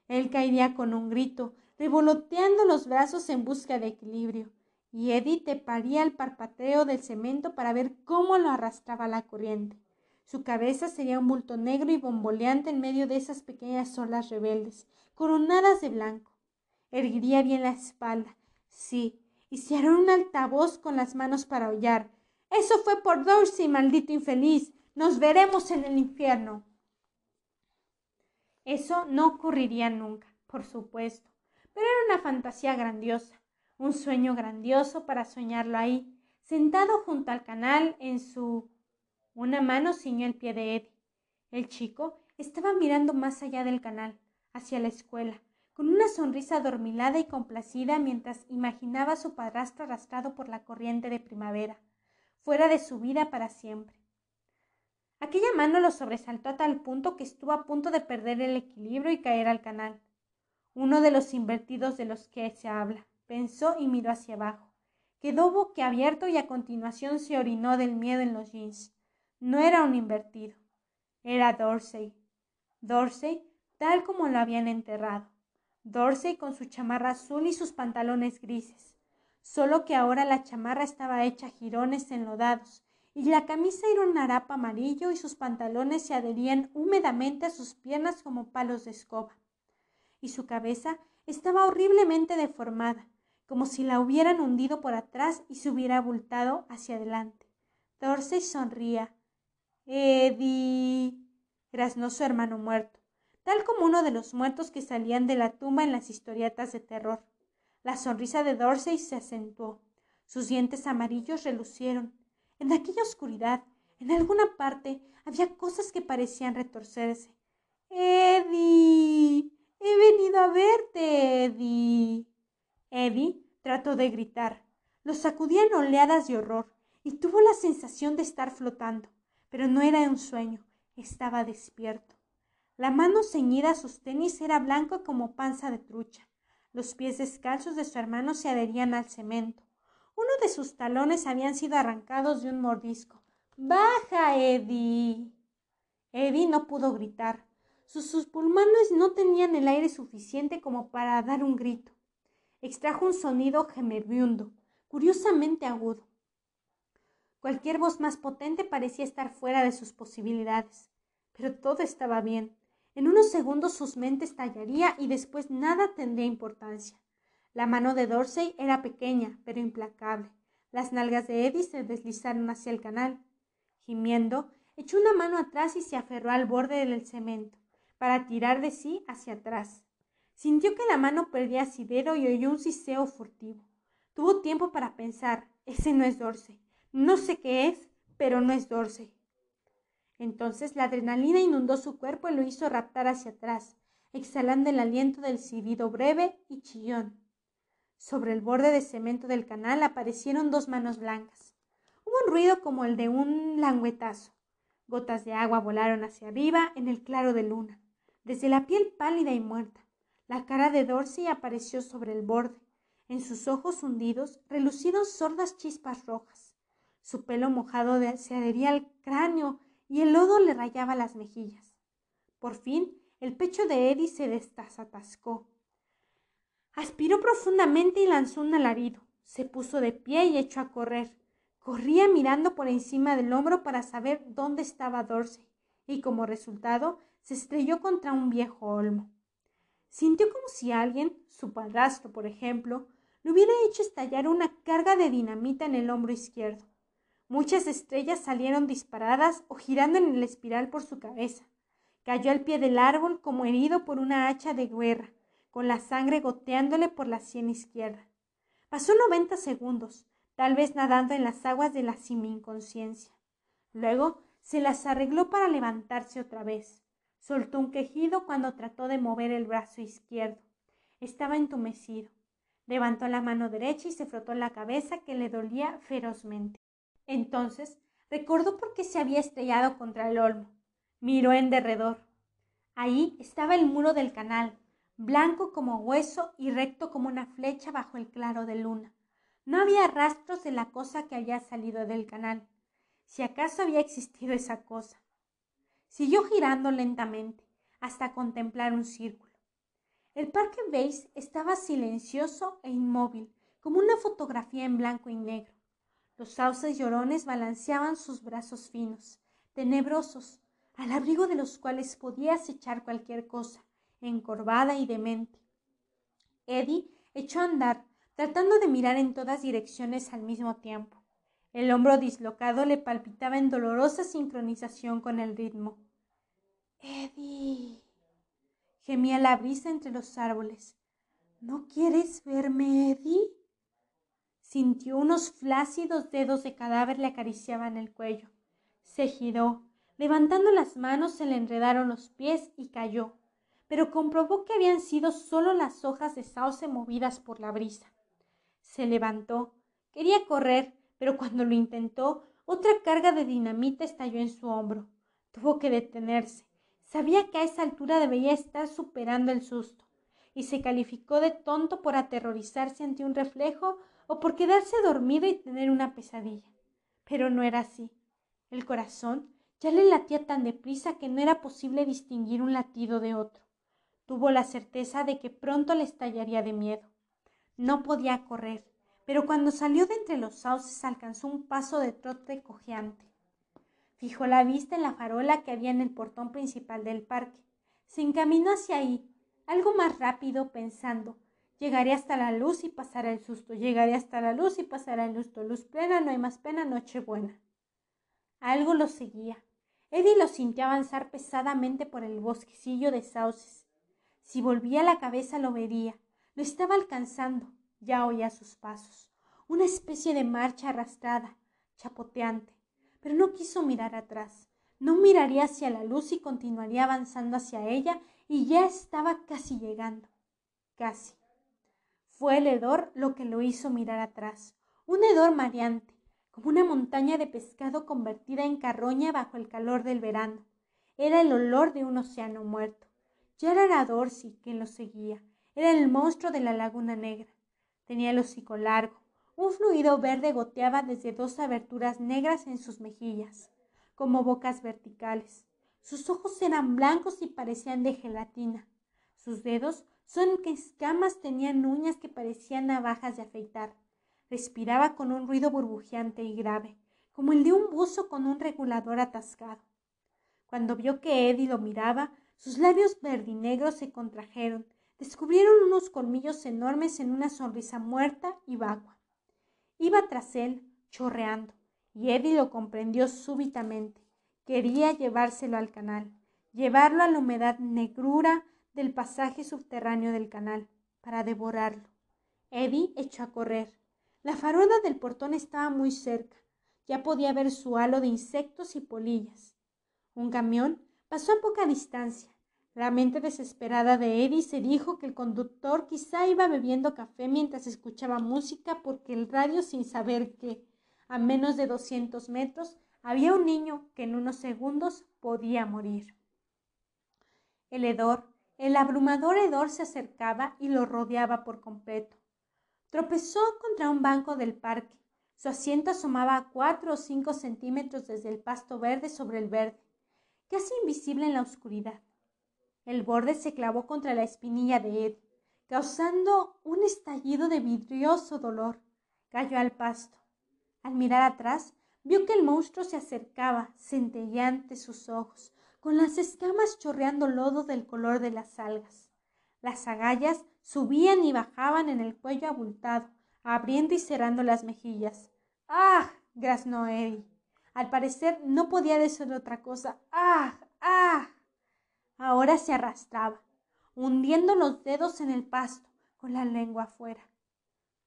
Él caería con un grito, revoloteando los brazos en busca de equilibrio, y Eddie paría el parpateo del cemento para ver cómo lo arrastraba la corriente. Su cabeza sería un bulto negro y bomboleante en medio de esas pequeñas olas rebeldes, coronadas de blanco. Erguiría bien la espalda, sí, y se un altavoz con las manos para aullar. Eso fue por Dorsey, maldito infeliz. Nos veremos en el infierno. Eso no ocurriría nunca, por supuesto, pero era una fantasía grandiosa un sueño grandioso para soñarlo ahí, sentado junto al canal en su... Una mano ciñó el pie de Eddie. El chico estaba mirando más allá del canal, hacia la escuela, con una sonrisa adormilada y complacida mientras imaginaba a su padrastro arrastrado por la corriente de primavera, fuera de su vida para siempre. Aquella mano lo sobresaltó a tal punto que estuvo a punto de perder el equilibrio y caer al canal, uno de los invertidos de los que se habla pensó y miró hacia abajo. Quedó boquiabierto y a continuación se orinó del miedo en los jeans. No era un invertido, era Dorsey. Dorsey tal como lo habían enterrado. Dorsey con su chamarra azul y sus pantalones grises. Solo que ahora la chamarra estaba hecha jirones enlodados y la camisa era un harapa amarillo y sus pantalones se adherían húmedamente a sus piernas como palos de escoba. Y su cabeza estaba horriblemente deformada, como si la hubieran hundido por atrás y se hubiera abultado hacia adelante. Dorsey sonría. Eddie. graznó su hermano muerto, tal como uno de los muertos que salían de la tumba en las historietas de terror. La sonrisa de Dorsey se acentuó. Sus dientes amarillos relucieron. En aquella oscuridad, en alguna parte, había cosas que parecían retorcerse. Eddie. He venido a verte, Eddie. Eddie trató de gritar. Lo sacudían oleadas de horror y tuvo la sensación de estar flotando, pero no era un sueño, estaba despierto. La mano ceñida a sus tenis era blanca como panza de trucha. Los pies descalzos de su hermano se adherían al cemento. Uno de sus talones habían sido arrancados de un mordisco. Baja, Eddie. Eddie no pudo gritar. sus pulmones no tenían el aire suficiente como para dar un grito extrajo un sonido gemebundo, curiosamente agudo. Cualquier voz más potente parecía estar fuera de sus posibilidades, pero todo estaba bien. En unos segundos sus mentes estallaría y después nada tendría importancia. La mano de Dorsey era pequeña, pero implacable. Las nalgas de Eddie se deslizaron hacia el canal. Gimiendo, echó una mano atrás y se aferró al borde del cemento, para tirar de sí hacia atrás. Sintió que la mano perdía asidero y oyó un siseo furtivo. Tuvo tiempo para pensar, ese no es Dorsey. No sé qué es, pero no es Dorsey. Entonces la adrenalina inundó su cuerpo y lo hizo raptar hacia atrás, exhalando el aliento del silbido breve y chillón. Sobre el borde de cemento del canal aparecieron dos manos blancas. Hubo un ruido como el de un languetazo. Gotas de agua volaron hacia arriba en el claro de luna. desde la piel pálida y muerta. La cara de Dorsey apareció sobre el borde. En sus ojos hundidos relucieron sordas chispas rojas. Su pelo mojado se adhería al cráneo y el lodo le rayaba las mejillas. Por fin, el pecho de Eddie se desatascó. Aspiró profundamente y lanzó un alarido. Se puso de pie y echó a correr. Corría mirando por encima del hombro para saber dónde estaba Dorsey, y como resultado se estrelló contra un viejo olmo. Sintió como si alguien, su padrastro por ejemplo, le hubiera hecho estallar una carga de dinamita en el hombro izquierdo. Muchas estrellas salieron disparadas o girando en el espiral por su cabeza. Cayó al pie del árbol como herido por una hacha de guerra, con la sangre goteándole por la sien izquierda. Pasó noventa segundos, tal vez nadando en las aguas de la semi-inconsciencia. Luego se las arregló para levantarse otra vez. Soltó un quejido cuando trató de mover el brazo izquierdo. Estaba entumecido. Levantó la mano derecha y se frotó la cabeza que le dolía ferozmente. Entonces recordó por qué se había estrellado contra el olmo. Miró en derredor. Ahí estaba el muro del canal, blanco como hueso y recto como una flecha bajo el claro de luna. No había rastros de la cosa que había salido del canal, si acaso había existido esa cosa. Siguió girando lentamente hasta contemplar un círculo. El parque Bass estaba silencioso e inmóvil, como una fotografía en blanco y negro. Los sauces llorones balanceaban sus brazos finos, tenebrosos, al abrigo de los cuales podía acechar cualquier cosa, encorvada y demente. Eddie echó a andar, tratando de mirar en todas direcciones al mismo tiempo. El hombro dislocado le palpitaba en dolorosa sincronización con el ritmo. Eddie. gemía la brisa entre los árboles. ¿No quieres verme, Eddie? Sintió unos flácidos dedos de cadáver le acariciaban el cuello. Se giró, Levantando las manos se le enredaron los pies y cayó, pero comprobó que habían sido solo las hojas de sauce movidas por la brisa. Se levantó, quería correr, pero cuando lo intentó, otra carga de dinamita estalló en su hombro. Tuvo que detenerse. Sabía que a esa altura debería estar superando el susto, y se calificó de tonto por aterrorizarse ante un reflejo o por quedarse dormido y tener una pesadilla. Pero no era así. El corazón ya le latía tan deprisa que no era posible distinguir un latido de otro. Tuvo la certeza de que pronto le estallaría de miedo. No podía correr, pero cuando salió de entre los sauces alcanzó un paso de trote cojeante. Fijó la vista en la farola que había en el portón principal del parque. Se encaminó hacia ahí, algo más rápido, pensando Llegaré hasta la luz y pasará el susto. Llegaré hasta la luz y pasará el susto. Luz plena, no hay más pena, noche buena. Algo lo seguía. Eddie lo sintió avanzar pesadamente por el bosquecillo de sauces. Si volvía la cabeza lo vería. Lo estaba alcanzando. Ya oía sus pasos. Una especie de marcha arrastrada, chapoteante. Pero no quiso mirar atrás. No miraría hacia la luz y continuaría avanzando hacia ella y ya estaba casi llegando. Casi. Fue el hedor lo que lo hizo mirar atrás. Un hedor mareante, como una montaña de pescado convertida en carroña bajo el calor del verano. Era el olor de un océano muerto. Ya era Dorsey quien lo seguía. Era el monstruo de la laguna negra. Tenía el hocico largo. Un fluido verde goteaba desde dos aberturas negras en sus mejillas, como bocas verticales. Sus ojos eran blancos y parecían de gelatina. Sus dedos, son que escamas, tenían uñas que parecían navajas de afeitar. Respiraba con un ruido burbujeante y grave, como el de un buzo con un regulador atascado. Cuando vio que Eddie lo miraba, sus labios verdinegros se contrajeron, descubrieron unos colmillos enormes en una sonrisa muerta y vagua. Iba tras él, chorreando, y Eddie lo comprendió súbitamente. Quería llevárselo al canal, llevarlo a la humedad negrura del pasaje subterráneo del canal, para devorarlo. Eddie echó a correr. La farola del portón estaba muy cerca. Ya podía ver su halo de insectos y polillas. Un camión pasó a poca distancia. La mente desesperada de Eddie se dijo que el conductor quizá iba bebiendo café mientras escuchaba música porque el radio sin saber que, a menos de doscientos metros, había un niño que en unos segundos podía morir. El hedor, el abrumador hedor se acercaba y lo rodeaba por completo. Tropezó contra un banco del parque. Su asiento asomaba a cuatro o cinco centímetros desde el pasto verde sobre el verde, casi invisible en la oscuridad. El borde se clavó contra la espinilla de Ed, causando un estallido de vidrioso dolor. Cayó al pasto. Al mirar atrás, vio que el monstruo se acercaba, centelleante sus ojos, con las escamas chorreando lodo del color de las algas. Las agallas subían y bajaban en el cuello abultado, abriendo y cerrando las mejillas. ¡Ah! graznó Eddie. Al parecer no podía decir otra cosa. ¡Ah! ¡Ah! Ahora se arrastraba, hundiendo los dedos en el pasto, con la lengua afuera.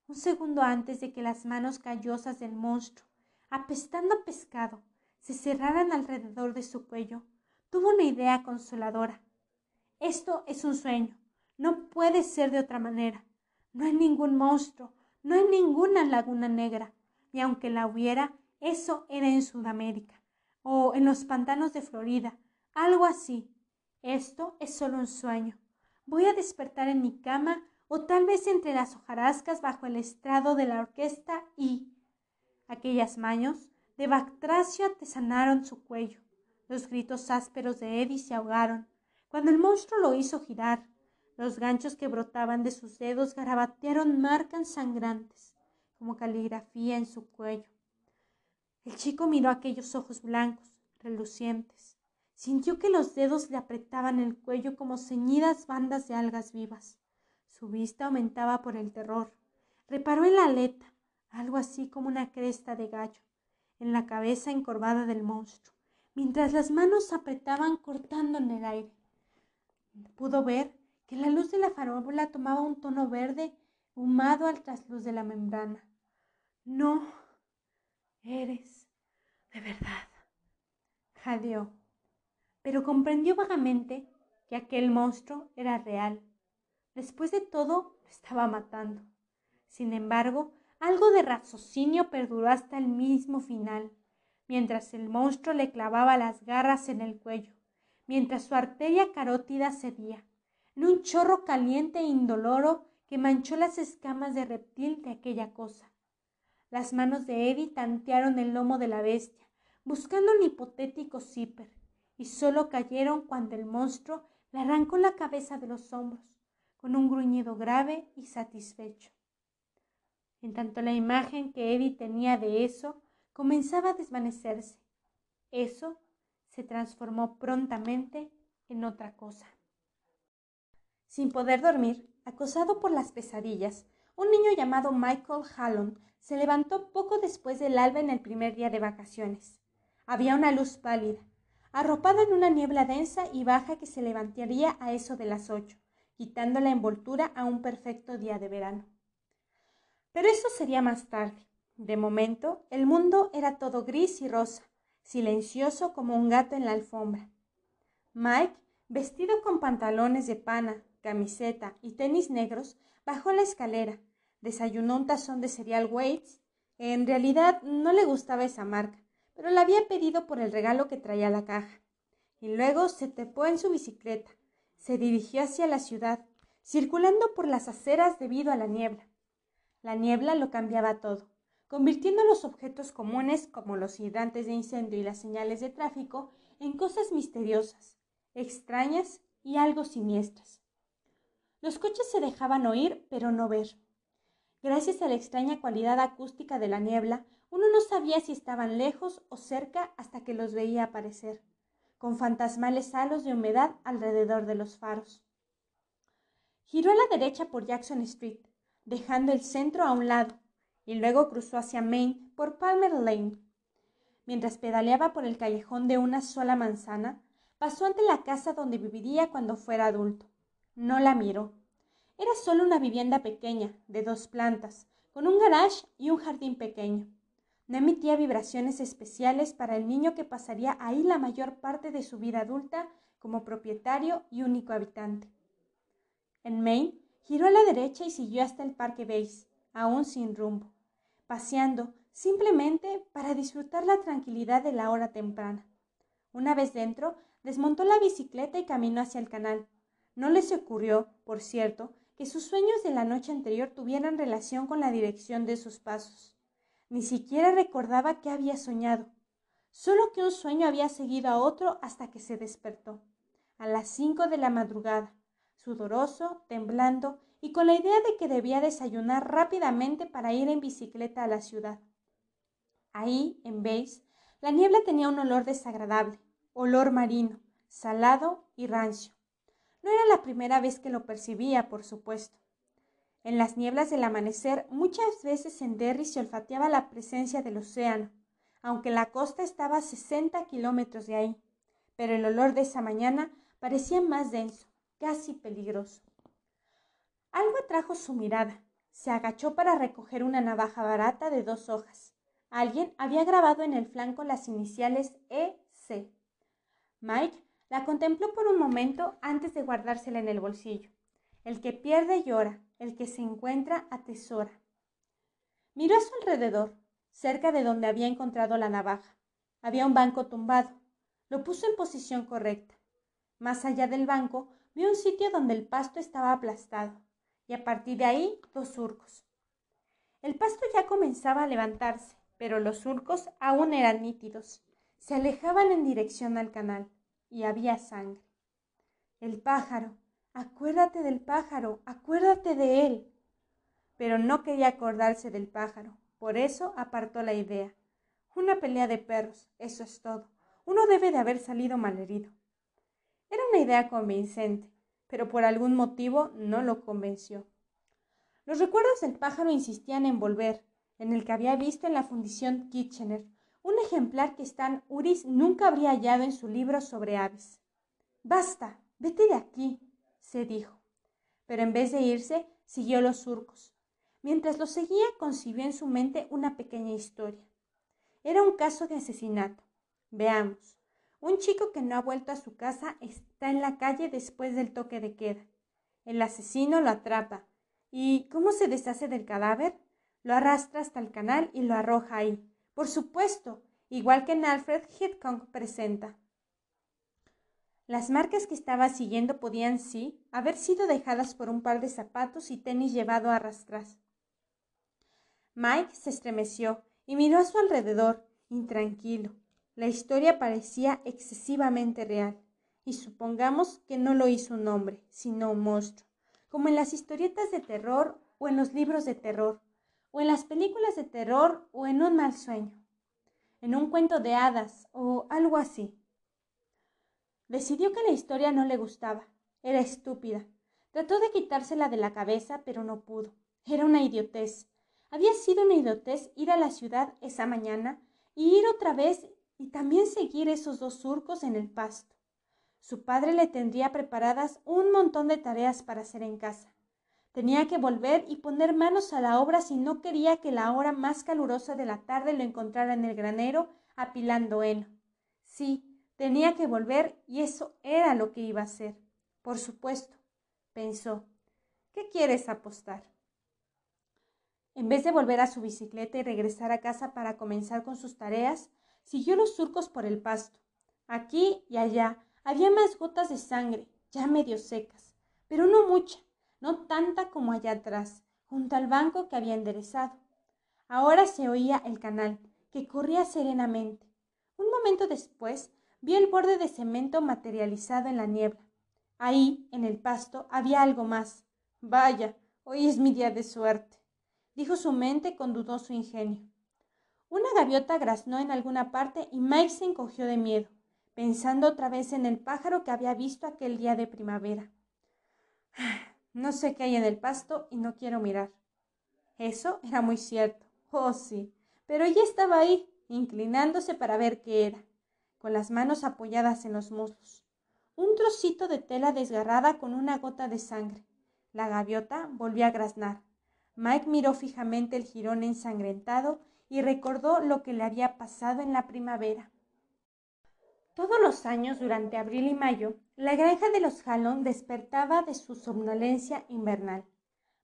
Un segundo antes de que las manos callosas del monstruo, apestando pescado, se cerraran alrededor de su cuello, tuvo una idea consoladora. Esto es un sueño, no puede ser de otra manera. No hay ningún monstruo, no hay ninguna laguna negra, y aunque la hubiera, eso era en Sudamérica, o en los pantanos de Florida, algo así. Esto es solo un sueño. Voy a despertar en mi cama o tal vez entre las hojarascas bajo el estrado de la orquesta y aquellas manos de Bactracio atesanaron su cuello. Los gritos ásperos de Eddie se ahogaron cuando el monstruo lo hizo girar. Los ganchos que brotaban de sus dedos garabatearon marcas sangrantes, como caligrafía en su cuello. El chico miró aquellos ojos blancos, relucientes. Sintió que los dedos le apretaban el cuello como ceñidas bandas de algas vivas. Su vista aumentaba por el terror. Reparó en la aleta, algo así como una cresta de gallo, en la cabeza encorvada del monstruo, mientras las manos apretaban cortando en el aire. Pudo ver que la luz de la farola tomaba un tono verde humado al trasluz de la membrana. No, eres de verdad, jadeó, pero comprendió vagamente que aquel monstruo era real Después de todo, lo estaba matando. Sin embargo, algo de raciocinio perduró hasta el mismo final, mientras el monstruo le clavaba las garras en el cuello, mientras su arteria carótida cedía, en un chorro caliente e indoloro que manchó las escamas de reptil de aquella cosa. Las manos de Eddie tantearon el lomo de la bestia, buscando un hipotético zíper, y solo cayeron cuando el monstruo le arrancó la cabeza de los hombros con un gruñido grave y satisfecho. En tanto la imagen que Eddie tenía de eso comenzaba a desvanecerse, eso se transformó prontamente en otra cosa. Sin poder dormir, acosado por las pesadillas, un niño llamado Michael Hallon se levantó poco después del alba en el primer día de vacaciones. Había una luz pálida, arropada en una niebla densa y baja que se levantaría a eso de las ocho quitando la envoltura a un perfecto día de verano. Pero eso sería más tarde. De momento, el mundo era todo gris y rosa, silencioso como un gato en la alfombra. Mike, vestido con pantalones de pana, camiseta y tenis negros, bajó la escalera, desayunó un tazón de cereal Waits. En realidad no le gustaba esa marca, pero la había pedido por el regalo que traía la caja. Y luego se tepó en su bicicleta, se dirigió hacia la ciudad, circulando por las aceras debido a la niebla. La niebla lo cambiaba todo, convirtiendo los objetos comunes como los hidrantes de incendio y las señales de tráfico en cosas misteriosas, extrañas y algo siniestras. Los coches se dejaban oír, pero no ver. Gracias a la extraña cualidad acústica de la niebla, uno no sabía si estaban lejos o cerca hasta que los veía aparecer con fantasmales halos de humedad alrededor de los faros. Giró a la derecha por Jackson Street, dejando el centro a un lado, y luego cruzó hacia Main por Palmer Lane. Mientras pedaleaba por el callejón de una sola manzana, pasó ante la casa donde viviría cuando fuera adulto. No la miró. Era solo una vivienda pequeña, de dos plantas, con un garage y un jardín pequeño no emitía vibraciones especiales para el niño que pasaría ahí la mayor parte de su vida adulta como propietario y único habitante. En Maine, giró a la derecha y siguió hasta el Parque Base, aún sin rumbo, paseando simplemente para disfrutar la tranquilidad de la hora temprana. Una vez dentro, desmontó la bicicleta y caminó hacia el canal. No le se ocurrió, por cierto, que sus sueños de la noche anterior tuvieran relación con la dirección de sus pasos. Ni siquiera recordaba qué había soñado, solo que un sueño había seguido a otro hasta que se despertó, a las cinco de la madrugada, sudoroso, temblando y con la idea de que debía desayunar rápidamente para ir en bicicleta a la ciudad. Ahí, en Bays, la niebla tenía un olor desagradable, olor marino, salado y rancio. No era la primera vez que lo percibía, por supuesto. En las nieblas del amanecer muchas veces en Derry se olfateaba la presencia del océano, aunque la costa estaba a sesenta kilómetros de ahí, pero el olor de esa mañana parecía más denso, casi peligroso. Algo atrajo su mirada. Se agachó para recoger una navaja barata de dos hojas. Alguien había grabado en el flanco las iniciales EC. Mike la contempló por un momento antes de guardársela en el bolsillo. El que pierde llora, el que se encuentra atesora. Miró a su alrededor, cerca de donde había encontrado la navaja. Había un banco tumbado. Lo puso en posición correcta. Más allá del banco vio un sitio donde el pasto estaba aplastado, y a partir de ahí dos surcos. El pasto ya comenzaba a levantarse, pero los surcos aún eran nítidos. Se alejaban en dirección al canal y había sangre. El pájaro, acuérdate del pájaro, acuérdate de él. Pero no quería acordarse del pájaro, por eso apartó la idea. Una pelea de perros, eso es todo. Uno debe de haber salido malherido. Era una idea convincente, pero por algún motivo no lo convenció. Los recuerdos del pájaro insistían en volver, en el que había visto en la fundición Kitchener, un ejemplar que Stan Uris nunca habría hallado en su libro sobre aves. Basta, vete de aquí, se dijo. Pero en vez de irse, siguió los surcos. Mientras lo seguía, concibió en su mente una pequeña historia. Era un caso de asesinato. Veamos. Un chico que no ha vuelto a su casa está en la calle después del toque de queda. El asesino lo atrapa. ¿Y cómo se deshace del cadáver? Lo arrastra hasta el canal y lo arroja ahí. Por supuesto, igual que en Alfred Hitchcock presenta. Las marcas que estaba siguiendo podían, sí, haber sido dejadas por un par de zapatos y tenis llevado a arrastrar. Mike se estremeció y miró a su alrededor, intranquilo. La historia parecía excesivamente real, y supongamos que no lo hizo un hombre, sino un monstruo, como en las historietas de terror o en los libros de terror o en las películas de terror o en un mal sueño, en un cuento de hadas o algo así. Decidió que la historia no le gustaba, era estúpida. Trató de quitársela de la cabeza, pero no pudo. Era una idiotez. Había sido una idiotez ir a la ciudad esa mañana y ir otra vez y también seguir esos dos surcos en el pasto. Su padre le tendría preparadas un montón de tareas para hacer en casa. Tenía que volver y poner manos a la obra si no quería que la hora más calurosa de la tarde lo encontrara en el granero apilando heno. Sí, tenía que volver y eso era lo que iba a hacer. Por supuesto, pensó. ¿Qué quieres apostar? En vez de volver a su bicicleta y regresar a casa para comenzar con sus tareas, siguió los surcos por el pasto. Aquí y allá había más gotas de sangre, ya medio secas, pero no mucha no tanta como allá atrás, junto al banco que había enderezado. Ahora se oía el canal, que corría serenamente. Un momento después vio el borde de cemento materializado en la niebla. Ahí, en el pasto, había algo más. Vaya, hoy es mi día de suerte, dijo su mente con dudoso ingenio. Una gaviota graznó en alguna parte y Mike se encogió de miedo, pensando otra vez en el pájaro que había visto aquel día de primavera. No sé qué hay en el pasto y no quiero mirar. Eso era muy cierto. Oh, sí. Pero ella estaba ahí, inclinándose para ver qué era, con las manos apoyadas en los muslos. Un trocito de tela desgarrada con una gota de sangre. La gaviota volvió a graznar. Mike miró fijamente el jirón ensangrentado y recordó lo que le había pasado en la primavera. Todos los años, durante abril y mayo, la granja de los Halon despertaba de su somnolencia invernal.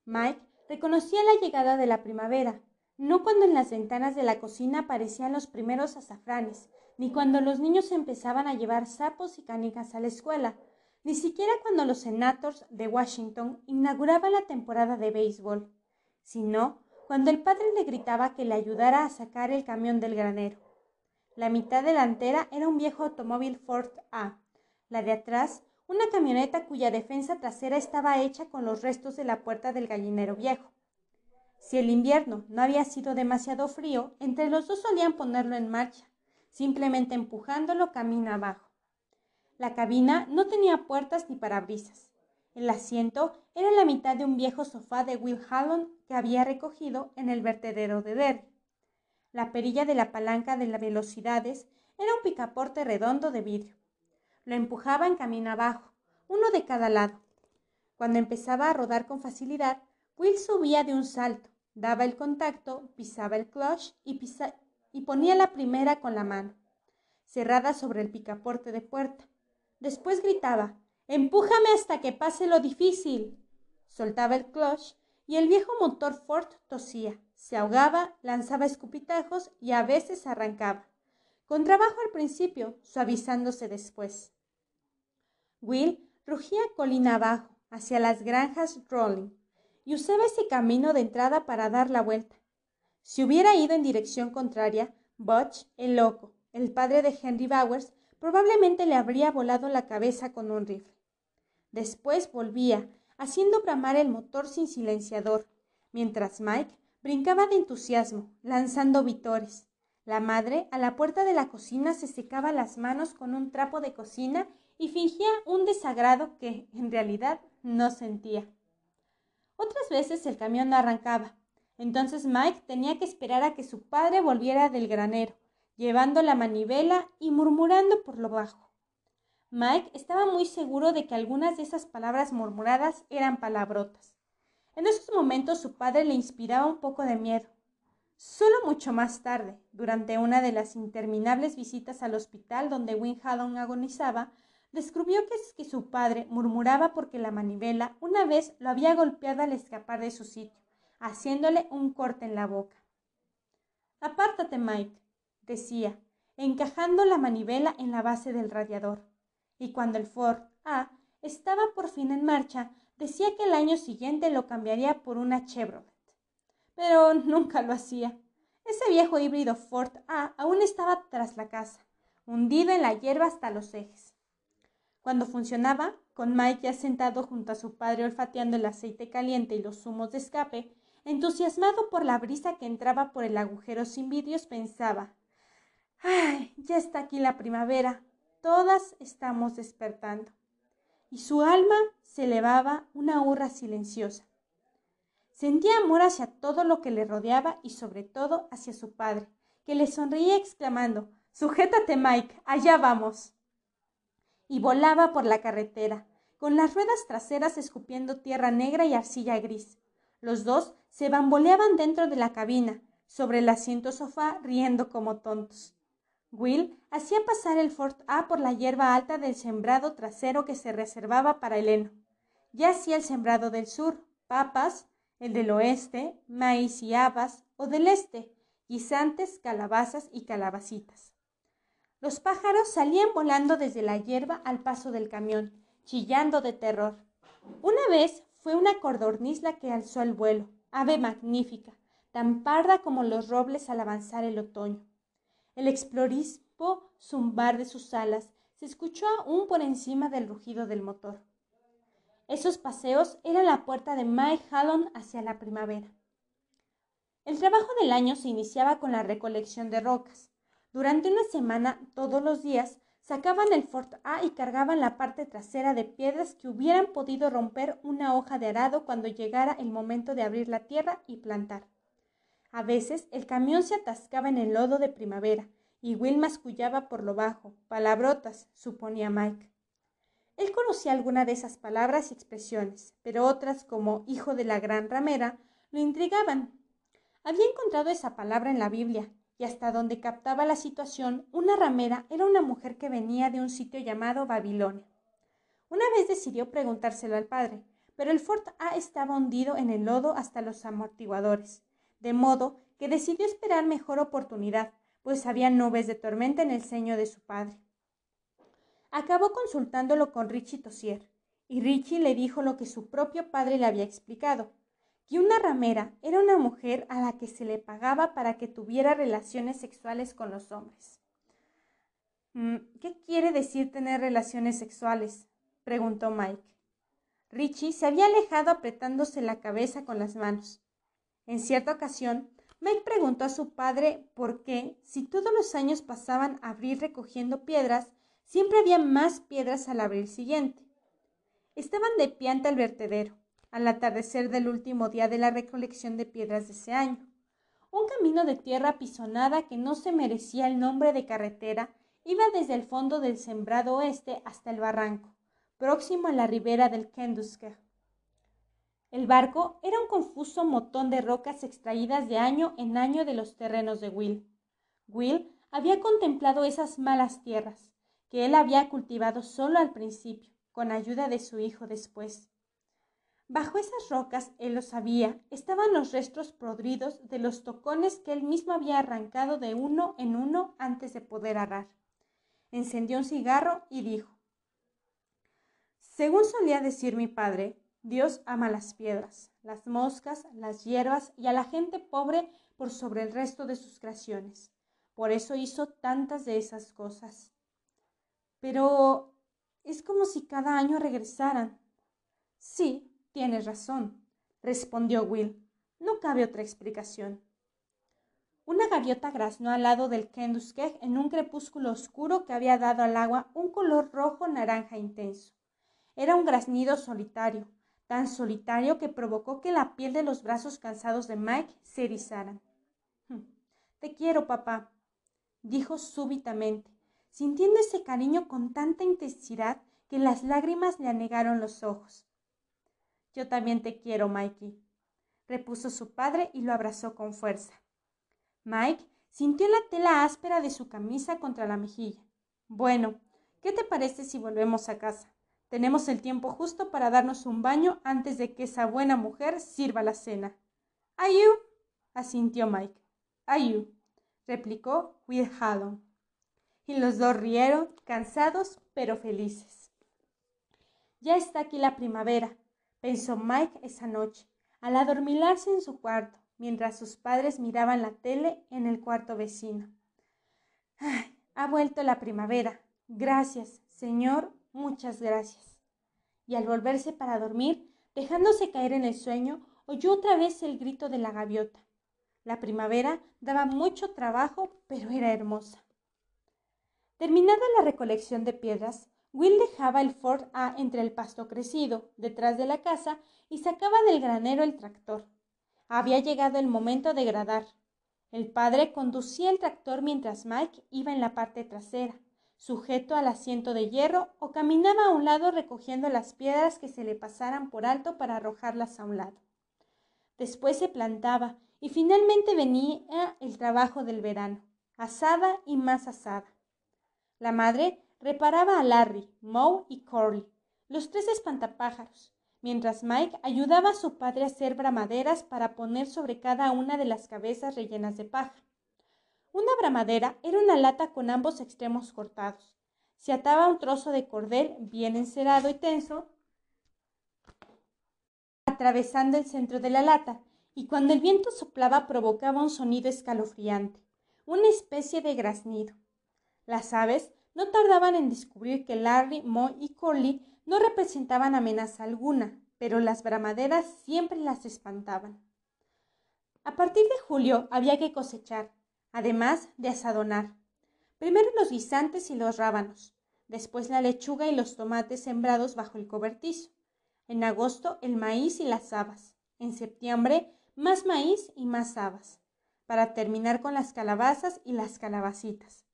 Mike reconocía la llegada de la primavera. no cuando en las ventanas de la cocina aparecían los primeros azafranes, ni cuando los niños empezaban a llevar sapos y canicas a la escuela, ni siquiera cuando los senators de Washington inauguraban la temporada de béisbol, sino cuando el padre le gritaba que le ayudara a sacar el camión del granero. La mitad delantera era un viejo automóvil Ford A, la de atrás una camioneta cuya defensa trasera estaba hecha con los restos de la puerta del gallinero viejo. Si el invierno no había sido demasiado frío, entre los dos solían ponerlo en marcha, simplemente empujándolo camino abajo. La cabina no tenía puertas ni parabrisas. El asiento era la mitad de un viejo sofá de Will Hallon que había recogido en el vertedero de Derry. La perilla de la palanca de las velocidades era un picaporte redondo de vidrio. Lo empujaba en camino abajo, uno de cada lado. Cuando empezaba a rodar con facilidad, Will subía de un salto, daba el contacto, pisaba el clutch y, y ponía la primera con la mano, cerrada sobre el picaporte de puerta. Después gritaba, Empújame hasta que pase lo difícil. Soltaba el clutch y el viejo motor Ford tosía, se ahogaba, lanzaba escupitajos y a veces arrancaba. Con trabajo al principio, suavizándose después. Will rugía colina abajo, hacia las granjas Rolling, y usaba ese camino de entrada para dar la vuelta. Si hubiera ido en dirección contraria, Butch, el loco, el padre de Henry Bowers, probablemente le habría volado la cabeza con un rifle. Después volvía, haciendo bramar el motor sin silenciador, mientras Mike brincaba de entusiasmo, lanzando vitores. La madre, a la puerta de la cocina, se secaba las manos con un trapo de cocina y fingía un desagrado que, en realidad, no sentía. Otras veces el camión no arrancaba. Entonces Mike tenía que esperar a que su padre volviera del granero, llevando la manivela y murmurando por lo bajo. Mike estaba muy seguro de que algunas de esas palabras murmuradas eran palabrotas. En esos momentos su padre le inspiraba un poco de miedo. Solo mucho más tarde, durante una de las interminables visitas al hospital donde Win agonizaba, descubrió que, es que su padre murmuraba porque la manivela una vez lo había golpeado al escapar de su sitio, haciéndole un corte en la boca. Apártate, Mike, decía, encajando la manivela en la base del radiador. Y cuando el Ford A estaba por fin en marcha, decía que el año siguiente lo cambiaría por una Chevrolet. Pero nunca lo hacía. Ese viejo híbrido Ford A aún estaba tras la casa, hundido en la hierba hasta los ejes. Cuando funcionaba, con Mike ya sentado junto a su padre olfateando el aceite caliente y los zumos de escape, entusiasmado por la brisa que entraba por el agujero sin vidrios, pensaba ¡Ay! Ya está aquí la primavera. Todas estamos despertando. Y su alma se elevaba una hurra silenciosa. Sentía amor hacia todo lo que le rodeaba y sobre todo hacia su padre, que le sonreía exclamando Sujétate, Mike, allá vamos. Y volaba por la carretera, con las ruedas traseras escupiendo tierra negra y arcilla gris. Los dos se bamboleaban dentro de la cabina, sobre el asiento sofá, riendo como tontos. Will hacía pasar el Ford A por la hierba alta del sembrado trasero que se reservaba para el heno. Ya hacía el sembrado del sur, papas, el del oeste, maíz y habas, o del este, guisantes, calabazas y calabacitas. Los pájaros salían volando desde la hierba al paso del camión, chillando de terror. Una vez fue una cordorniz la que alzó el vuelo, ave magnífica, tan parda como los robles al avanzar el otoño. El explorispo zumbar de sus alas se escuchó aún por encima del rugido del motor. Esos paseos eran la puerta de Mike Hallon hacia la primavera. El trabajo del año se iniciaba con la recolección de rocas. Durante una semana, todos los días, sacaban el Fort A y cargaban la parte trasera de piedras que hubieran podido romper una hoja de arado cuando llegara el momento de abrir la tierra y plantar. A veces el camión se atascaba en el lodo de primavera y Will mascullaba por lo bajo, palabrotas, suponía Mike. Él conocía alguna de esas palabras y expresiones, pero otras, como hijo de la gran ramera, lo intrigaban. Había encontrado esa palabra en la Biblia, y hasta donde captaba la situación, una ramera era una mujer que venía de un sitio llamado Babilonia. Una vez decidió preguntárselo al padre, pero el Fort A estaba hundido en el lodo hasta los amortiguadores, de modo que decidió esperar mejor oportunidad, pues había nubes de tormenta en el ceño de su padre. Acabó consultándolo con Richie Tossier, y Richie le dijo lo que su propio padre le había explicado, que una ramera era una mujer a la que se le pagaba para que tuviera relaciones sexuales con los hombres. Mm, ¿Qué quiere decir tener relaciones sexuales? preguntó Mike. Richie se había alejado apretándose la cabeza con las manos. En cierta ocasión, Mike preguntó a su padre por qué, si todos los años pasaban a abrir recogiendo piedras, siempre había más piedras al abril siguiente. Estaban de pie ante el vertedero, al atardecer del último día de la recolección de piedras de ese año. Un camino de tierra apisonada que no se merecía el nombre de carretera iba desde el fondo del sembrado oeste hasta el barranco, próximo a la ribera del Kendusker. El barco era un confuso motón de rocas extraídas de año en año de los terrenos de Will. Will había contemplado esas malas tierras, que él había cultivado solo al principio, con ayuda de su hijo después. Bajo esas rocas, él lo sabía, estaban los restos podridos de los tocones que él mismo había arrancado de uno en uno antes de poder arar. Encendió un cigarro y dijo, Según solía decir mi padre, Dios ama las piedras, las moscas, las hierbas y a la gente pobre por sobre el resto de sus creaciones. Por eso hizo tantas de esas cosas. Pero es como si cada año regresaran. Sí, tienes razón, respondió Will. No cabe otra explicación. Una gaviota graznó al lado del Kenduskeg en un crepúsculo oscuro que había dado al agua un color rojo naranja intenso. Era un graznido solitario, tan solitario que provocó que la piel de los brazos cansados de Mike se erizaran. Hm, te quiero, papá, dijo súbitamente, sintiendo ese cariño con tanta intensidad que las lágrimas le anegaron los ojos. Yo también te quiero, Mikey, repuso su padre y lo abrazó con fuerza. Mike sintió la tela áspera de su camisa contra la mejilla. Bueno, ¿qué te parece si volvemos a casa? Tenemos el tiempo justo para darnos un baño antes de que esa buena mujer sirva la cena. Ayú, asintió Mike. Ayú, replicó Will Haddon. Y los dos rieron, cansados pero felices. Ya está aquí la primavera, pensó Mike esa noche, al adormilarse en su cuarto, mientras sus padres miraban la tele en el cuarto vecino. Ay, ha vuelto la primavera. Gracias, Señor, Muchas gracias. Y al volverse para dormir, dejándose caer en el sueño, oyó otra vez el grito de la gaviota. La primavera daba mucho trabajo, pero era hermosa. Terminada la recolección de piedras, Will dejaba el Ford A entre el pasto crecido, detrás de la casa, y sacaba del granero el tractor. Había llegado el momento de gradar. El padre conducía el tractor mientras Mike iba en la parte trasera sujeto al asiento de hierro, o caminaba a un lado recogiendo las piedras que se le pasaran por alto para arrojarlas a un lado. Después se plantaba, y finalmente venía el trabajo del verano, asada y más asada. La madre reparaba a Larry, Moe y Corley, los tres espantapájaros, mientras Mike ayudaba a su padre a hacer bramaderas para poner sobre cada una de las cabezas rellenas de paja. Una bramadera era una lata con ambos extremos cortados. Se ataba un trozo de cordel bien encerado y tenso, atravesando el centro de la lata, y cuando el viento soplaba provocaba un sonido escalofriante, una especie de graznido. Las aves no tardaban en descubrir que Larry, Moe y Curly no representaban amenaza alguna, pero las bramaderas siempre las espantaban. A partir de julio había que cosechar, además de asadonar. Primero los guisantes y los rábanos, después la lechuga y los tomates sembrados bajo el cobertizo. En agosto el maíz y las habas. En septiembre más maíz y más habas, para terminar con las calabazas y las calabacitas.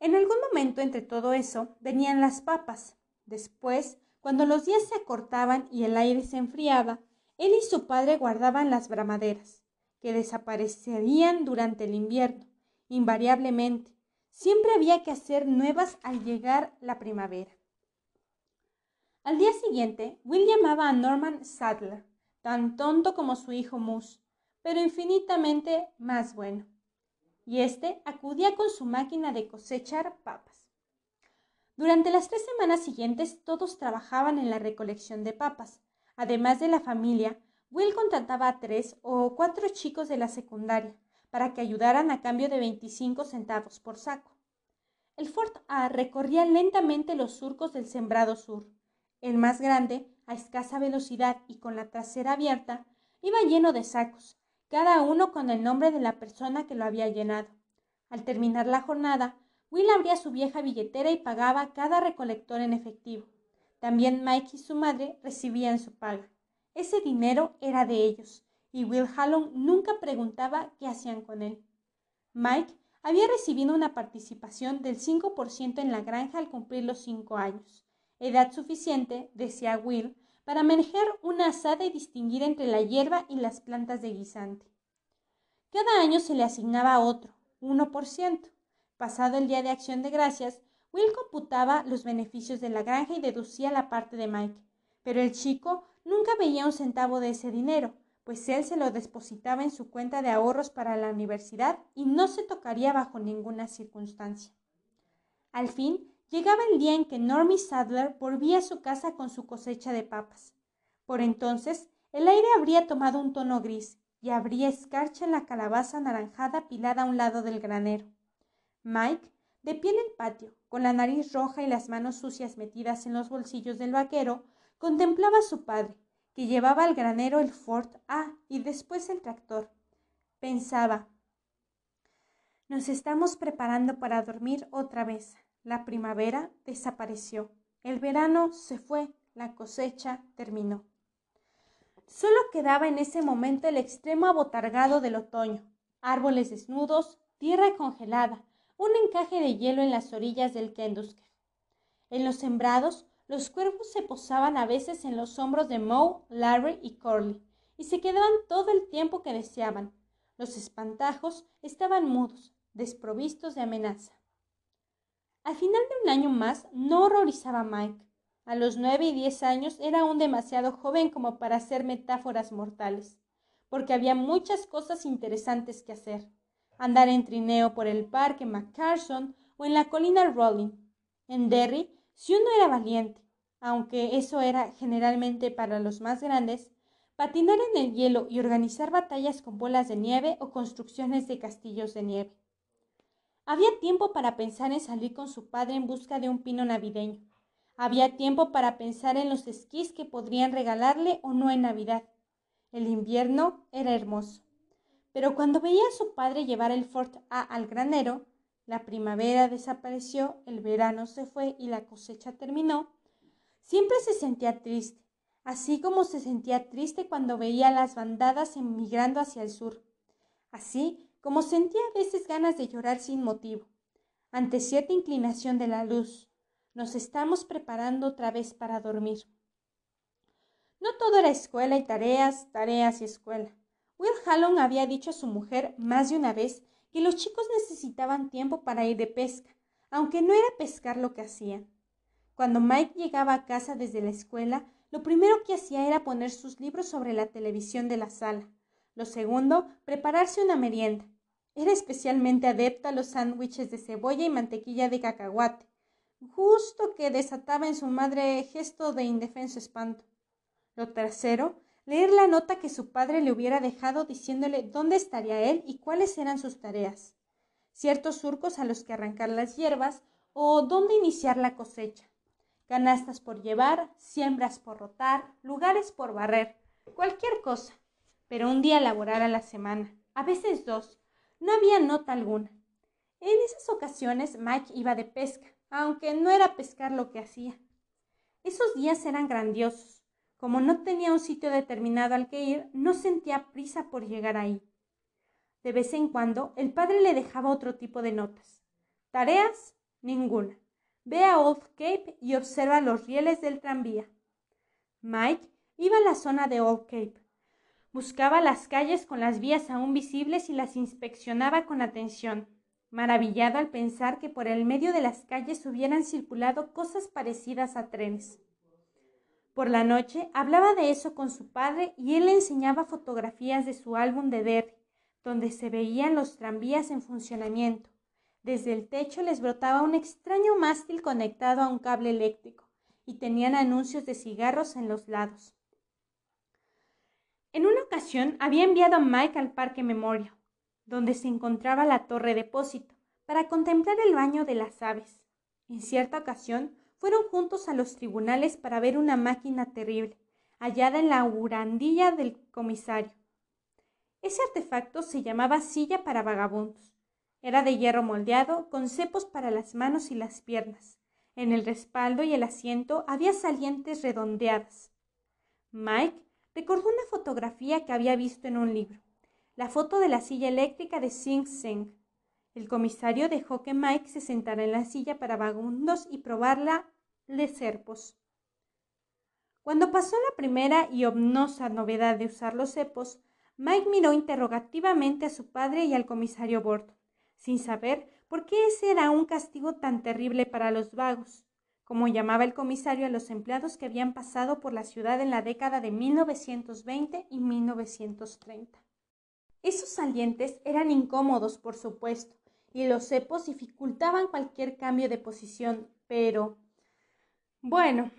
En algún momento entre todo eso venían las papas. Después, cuando los días se acortaban y el aire se enfriaba, él y su padre guardaban las bramaderas que desaparecerían durante el invierno, invariablemente. Siempre había que hacer nuevas al llegar la primavera. Al día siguiente, Will llamaba a Norman Sadler, tan tonto como su hijo Moose, pero infinitamente más bueno. Y éste acudía con su máquina de cosechar papas. Durante las tres semanas siguientes todos trabajaban en la recolección de papas. Además de la familia, Will contrataba a tres o cuatro chicos de la secundaria para que ayudaran a cambio de 25 centavos por saco. El Ford A recorría lentamente los surcos del sembrado sur. El más grande, a escasa velocidad y con la trasera abierta, iba lleno de sacos, cada uno con el nombre de la persona que lo había llenado. Al terminar la jornada, Will abría su vieja billetera y pagaba cada recolector en efectivo. También Mike y su madre recibían su paga. Ese dinero era de ellos, y Will Hallon nunca preguntaba qué hacían con él. Mike había recibido una participación del 5% en la granja al cumplir los cinco años, edad suficiente, decía Will, para manejar una asada y distinguir entre la hierba y las plantas de guisante. Cada año se le asignaba otro, 1%. Pasado el día de acción de gracias, Will computaba los beneficios de la granja y deducía la parte de Mike. Pero el chico nunca veía un centavo de ese dinero, pues él se lo depositaba en su cuenta de ahorros para la universidad y no se tocaría bajo ninguna circunstancia. Al fin, llegaba el día en que Normie Sadler volvía a su casa con su cosecha de papas. Por entonces, el aire habría tomado un tono gris y habría escarcha en la calabaza anaranjada pilada a un lado del granero. Mike, de pie en el patio, con la nariz roja y las manos sucias metidas en los bolsillos del vaquero, Contemplaba a su padre, que llevaba al granero el Ford A y después el tractor. Pensaba, nos estamos preparando para dormir otra vez. La primavera desapareció. El verano se fue. La cosecha terminó. Solo quedaba en ese momento el extremo abotargado del otoño. Árboles desnudos, tierra congelada, un encaje de hielo en las orillas del Kendusker. En los sembrados, los cuervos se posaban a veces en los hombros de Moe, Larry y Curly, y se quedaban todo el tiempo que deseaban. Los espantajos estaban mudos, desprovistos de amenaza. Al final de un año más no horrorizaba a Mike. A los nueve y diez años era aún demasiado joven como para hacer metáforas mortales, porque había muchas cosas interesantes que hacer. Andar en trineo por el parque McCarson o en la colina Rolling. En Derry si uno era valiente, aunque eso era generalmente para los más grandes, patinar en el hielo y organizar batallas con bolas de nieve o construcciones de castillos de nieve. Había tiempo para pensar en salir con su padre en busca de un pino navideño. Había tiempo para pensar en los esquís que podrían regalarle o no en Navidad. El invierno era hermoso. Pero cuando veía a su padre llevar el Fort A al granero, la primavera desapareció, el verano se fue y la cosecha terminó, siempre se sentía triste, así como se sentía triste cuando veía las bandadas emigrando hacia el sur, así como sentía a veces ganas de llorar sin motivo, ante cierta inclinación de la luz. Nos estamos preparando otra vez para dormir. No todo era escuela y tareas, tareas y escuela. Will Hallon había dicho a su mujer más de una vez que los chicos necesitaban tiempo para ir de pesca, aunque no era pescar lo que hacían. Cuando Mike llegaba a casa desde la escuela, lo primero que hacía era poner sus libros sobre la televisión de la sala. Lo segundo, prepararse una merienda. Era especialmente adepta a los sándwiches de cebolla y mantequilla de cacahuate, justo que desataba en su madre gesto de indefenso espanto. Lo tercero leer la nota que su padre le hubiera dejado diciéndole dónde estaría él y cuáles eran sus tareas, ciertos surcos a los que arrancar las hierbas o dónde iniciar la cosecha, canastas por llevar, siembras por rotar, lugares por barrer, cualquier cosa, pero un día laborar a la semana, a veces dos, no había nota alguna. En esas ocasiones Mike iba de pesca, aunque no era pescar lo que hacía. Esos días eran grandiosos como no tenía un sitio determinado al que ir, no sentía prisa por llegar ahí. De vez en cuando, el padre le dejaba otro tipo de notas. Tareas, ninguna. Ve a Old Cape y observa los rieles del tranvía. Mike iba a la zona de Old Cape. Buscaba las calles con las vías aún visibles y las inspeccionaba con atención, maravillado al pensar que por el medio de las calles hubieran circulado cosas parecidas a trenes. Por la noche hablaba de eso con su padre y él le enseñaba fotografías de su álbum de Derry, donde se veían los tranvías en funcionamiento. Desde el techo les brotaba un extraño mástil conectado a un cable eléctrico y tenían anuncios de cigarros en los lados. En una ocasión había enviado a Mike al Parque Memoria, donde se encontraba la torre depósito, para contemplar el baño de las aves. En cierta ocasión fueron juntos a los tribunales para ver una máquina terrible, hallada en la urandilla del comisario. Ese artefacto se llamaba silla para vagabundos. Era de hierro moldeado, con cepos para las manos y las piernas. En el respaldo y el asiento había salientes redondeadas. Mike recordó una fotografía que había visto en un libro, la foto de la silla eléctrica de Sing Sing. El comisario dejó que Mike se sentara en la silla para vagabundos y probarla de serpos. Cuando pasó la primera y omnosa novedad de usar los cepos, Mike miró interrogativamente a su padre y al comisario Borton, sin saber por qué ese era un castigo tan terrible para los vagos, como llamaba el comisario a los empleados que habían pasado por la ciudad en la década de 1920 y 1930. Esos salientes eran incómodos, por supuesto, y los cepos dificultaban cualquier cambio de posición, pero... Bueno,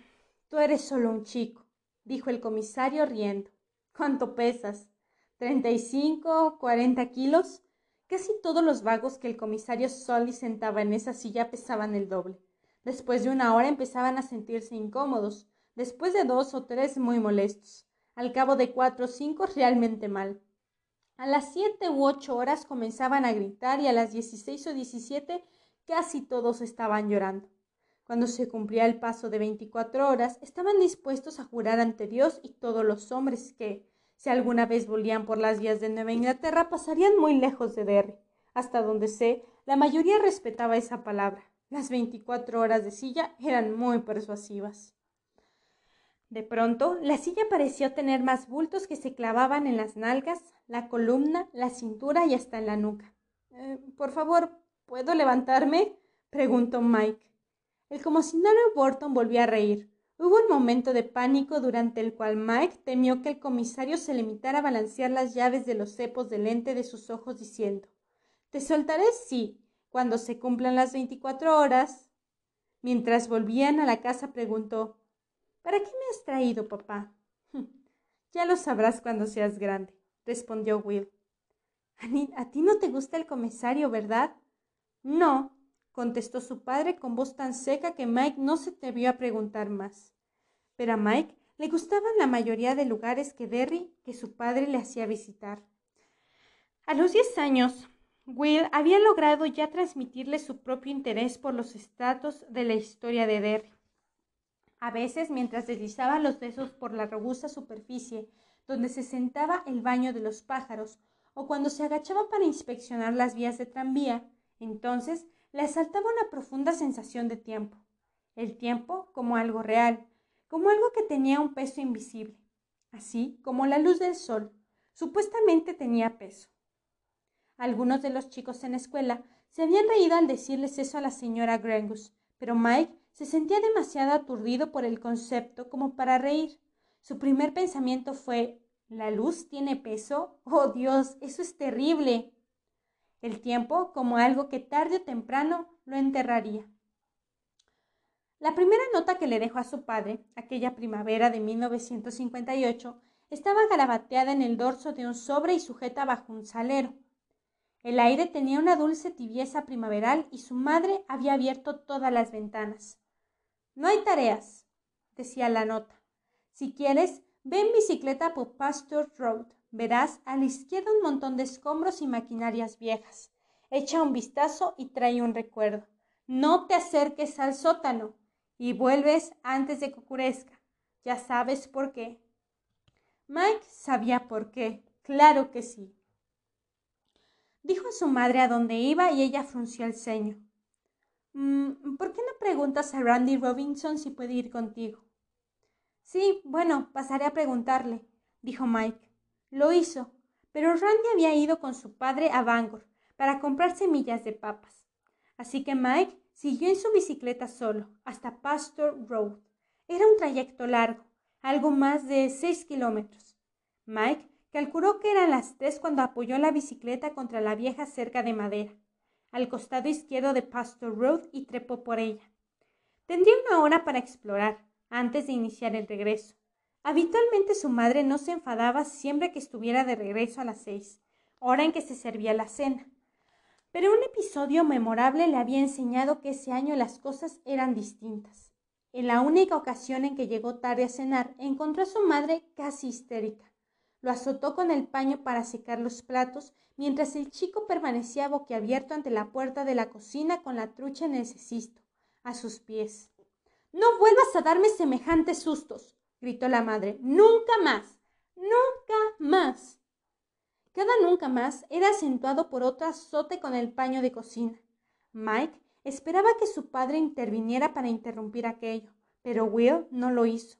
tú eres solo un chico, dijo el comisario riendo. ¿Cuánto pesas? ¿Treinta y cinco, cuarenta kilos? Casi todos los vagos que el comisario Solly sentaba en esa silla pesaban el doble. Después de una hora empezaban a sentirse incómodos, después de dos o tres muy molestos, al cabo de cuatro o cinco realmente mal. A las siete u ocho horas comenzaban a gritar y a las dieciséis o diecisiete casi todos estaban llorando. Cuando se cumplía el paso de veinticuatro horas, estaban dispuestos a jurar ante Dios y todos los hombres que, si alguna vez volvían por las vías de Nueva Inglaterra, pasarían muy lejos de Derry. Hasta donde sé, la mayoría respetaba esa palabra. Las veinticuatro horas de silla eran muy persuasivas. De pronto, la silla pareció tener más bultos que se clavaban en las nalgas, la columna, la cintura y hasta en la nuca. Eh, por favor, ¿puedo levantarme? preguntó Mike. El comisario Burton volvió a reír. Hubo un momento de pánico durante el cual Mike temió que el comisario se limitara a balancear las llaves de los cepos de lente de sus ojos diciendo Te soltaré sí, cuando se cumplan las veinticuatro horas. Mientras volvían a la casa preguntó ¿Para qué me has traído, papá? ya lo sabrás cuando seas grande, respondió Will. A ti no te gusta el comisario, ¿verdad? No, contestó su padre con voz tan seca que Mike no se atrevió a preguntar más. Pero a Mike le gustaban la mayoría de lugares que Derry que su padre le hacía visitar. A los diez años, Will había logrado ya transmitirle su propio interés por los estratos de la historia de Derry. A veces, mientras deslizaba los dedos por la robusta superficie donde se sentaba el baño de los pájaros, o cuando se agachaba para inspeccionar las vías de tranvía, entonces le asaltaba una profunda sensación de tiempo. El tiempo como algo real, como algo que tenía un peso invisible, así como la luz del sol, supuestamente tenía peso. Algunos de los chicos en la escuela se habían reído al decirles eso a la señora Grengus, pero Mike se sentía demasiado aturdido por el concepto como para reír. Su primer pensamiento fue ¿La luz tiene peso? ¡Oh Dios! Eso es terrible. El tiempo como algo que tarde o temprano lo enterraría. La primera nota que le dejó a su padre, aquella primavera de 1958, estaba garabateada en el dorso de un sobre y sujeta bajo un salero. El aire tenía una dulce tibieza primaveral y su madre había abierto todas las ventanas. No hay tareas, decía la nota. Si quieres, ve en bicicleta por Pasture Road. Verás a la izquierda un montón de escombros y maquinarias viejas. Echa un vistazo y trae un recuerdo. No te acerques al sótano y vuelves antes de que oscurezca. Ya sabes por qué. Mike sabía por qué. Claro que sí. Dijo a su madre a dónde iba y ella frunció el ceño. Mm, ¿Por qué no preguntas a Randy Robinson si puede ir contigo? Sí, bueno, pasaré a preguntarle, dijo Mike. Lo hizo, pero Randy había ido con su padre a Bangor para comprar semillas de papas. Así que Mike siguió en su bicicleta solo hasta Pastor Road. Era un trayecto largo, algo más de seis kilómetros. Mike calculó que eran las tres cuando apoyó la bicicleta contra la vieja cerca de madera, al costado izquierdo de Pastor Road y trepó por ella. Tendría una hora para explorar, antes de iniciar el regreso. Habitualmente su madre no se enfadaba siempre que estuviera de regreso a las seis, hora en que se servía la cena. Pero un episodio memorable le había enseñado que ese año las cosas eran distintas. En la única ocasión en que llegó tarde a cenar, encontró a su madre casi histérica. Lo azotó con el paño para secar los platos, mientras el chico permanecía boquiabierto ante la puerta de la cocina con la trucha en el cecisto, a sus pies. No vuelvas a darme semejantes sustos, gritó la madre. Nunca más. Nunca más. Cada nunca más era acentuado por otro azote con el paño de cocina. Mike esperaba que su padre interviniera para interrumpir aquello, pero Will no lo hizo.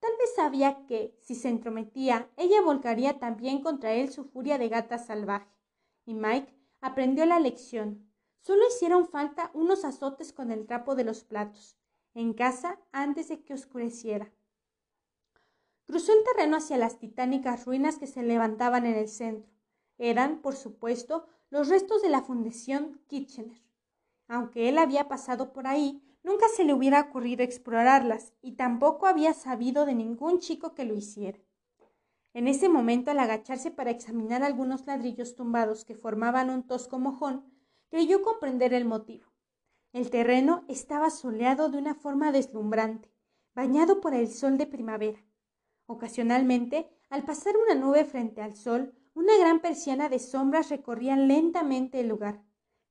Tal vez sabía que, si se entrometía, ella volcaría también contra él su furia de gata salvaje. Y Mike aprendió la lección. Solo hicieron falta unos azotes con el trapo de los platos, en casa antes de que oscureciera. Cruzó el terreno hacia las titánicas ruinas que se levantaban en el centro. Eran, por supuesto, los restos de la Fundación Kitchener. Aunque él había pasado por ahí, nunca se le hubiera ocurrido explorarlas y tampoco había sabido de ningún chico que lo hiciera. En ese momento, al agacharse para examinar algunos ladrillos tumbados que formaban un tosco mojón, creyó comprender el motivo. El terreno estaba soleado de una forma deslumbrante, bañado por el sol de primavera. Ocasionalmente, al pasar una nube frente al sol, una gran persiana de sombras recorría lentamente el lugar.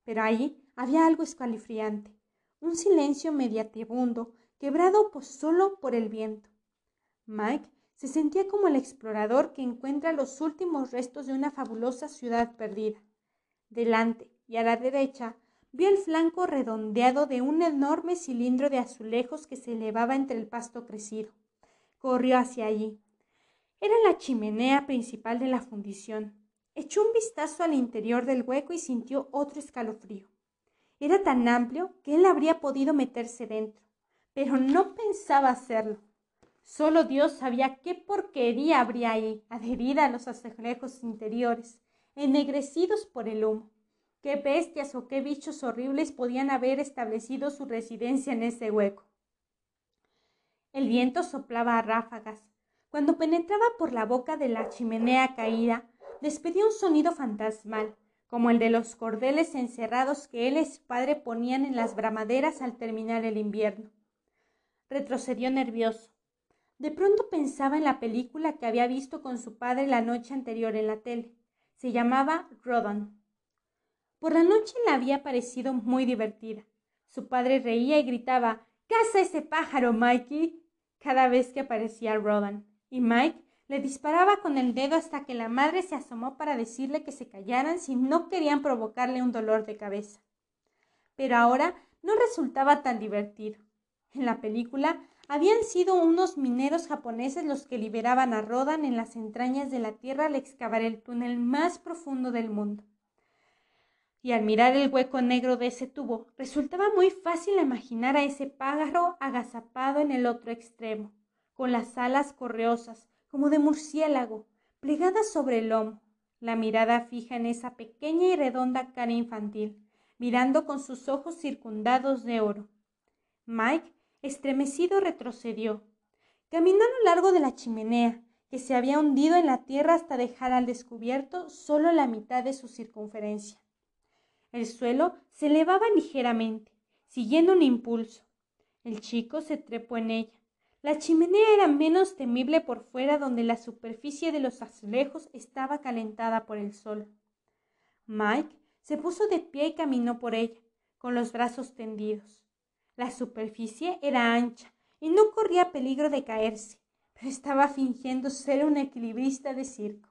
Pero allí había algo escalofriante, un silencio mediatibundo, quebrado solo por el viento. Mike se sentía como el explorador que encuentra los últimos restos de una fabulosa ciudad perdida. Delante y a la derecha vio el flanco redondeado de un enorme cilindro de azulejos que se elevaba entre el pasto crecido. Corrió hacia allí. Era la chimenea principal de la fundición. Echó un vistazo al interior del hueco y sintió otro escalofrío. Era tan amplio que él habría podido meterse dentro, pero no pensaba hacerlo. Solo Dios sabía qué porquería habría ahí, adherida a los azulejos interiores, ennegrecidos por el humo. Qué bestias o qué bichos horribles podían haber establecido su residencia en ese hueco. El viento soplaba a ráfagas. Cuando penetraba por la boca de la chimenea caída, despedía un sonido fantasmal, como el de los cordeles encerrados que él y su padre ponían en las bramaderas al terminar el invierno. Retrocedió nervioso. De pronto pensaba en la película que había visto con su padre la noche anterior en la tele. Se llamaba Rodon. Por la noche le había parecido muy divertida. Su padre reía y gritaba Caza ese pájaro, Mikey cada vez que aparecía Rodan, y Mike le disparaba con el dedo hasta que la madre se asomó para decirle que se callaran si no querían provocarle un dolor de cabeza. Pero ahora no resultaba tan divertido. En la película habían sido unos mineros japoneses los que liberaban a Rodan en las entrañas de la tierra al excavar el túnel más profundo del mundo. Y al mirar el hueco negro de ese tubo, resultaba muy fácil imaginar a ese pájaro agazapado en el otro extremo, con las alas correosas, como de murciélago, plegadas sobre el lomo, la mirada fija en esa pequeña y redonda cara infantil, mirando con sus ojos circundados de oro. Mike, estremecido, retrocedió. Caminó a lo largo de la chimenea, que se había hundido en la tierra hasta dejar al descubierto solo la mitad de su circunferencia. El suelo se elevaba ligeramente, siguiendo un impulso. El chico se trepó en ella. La chimenea era menos temible por fuera donde la superficie de los azulejos estaba calentada por el sol. Mike se puso de pie y caminó por ella, con los brazos tendidos. La superficie era ancha y no corría peligro de caerse, pero estaba fingiendo ser un equilibrista de circo.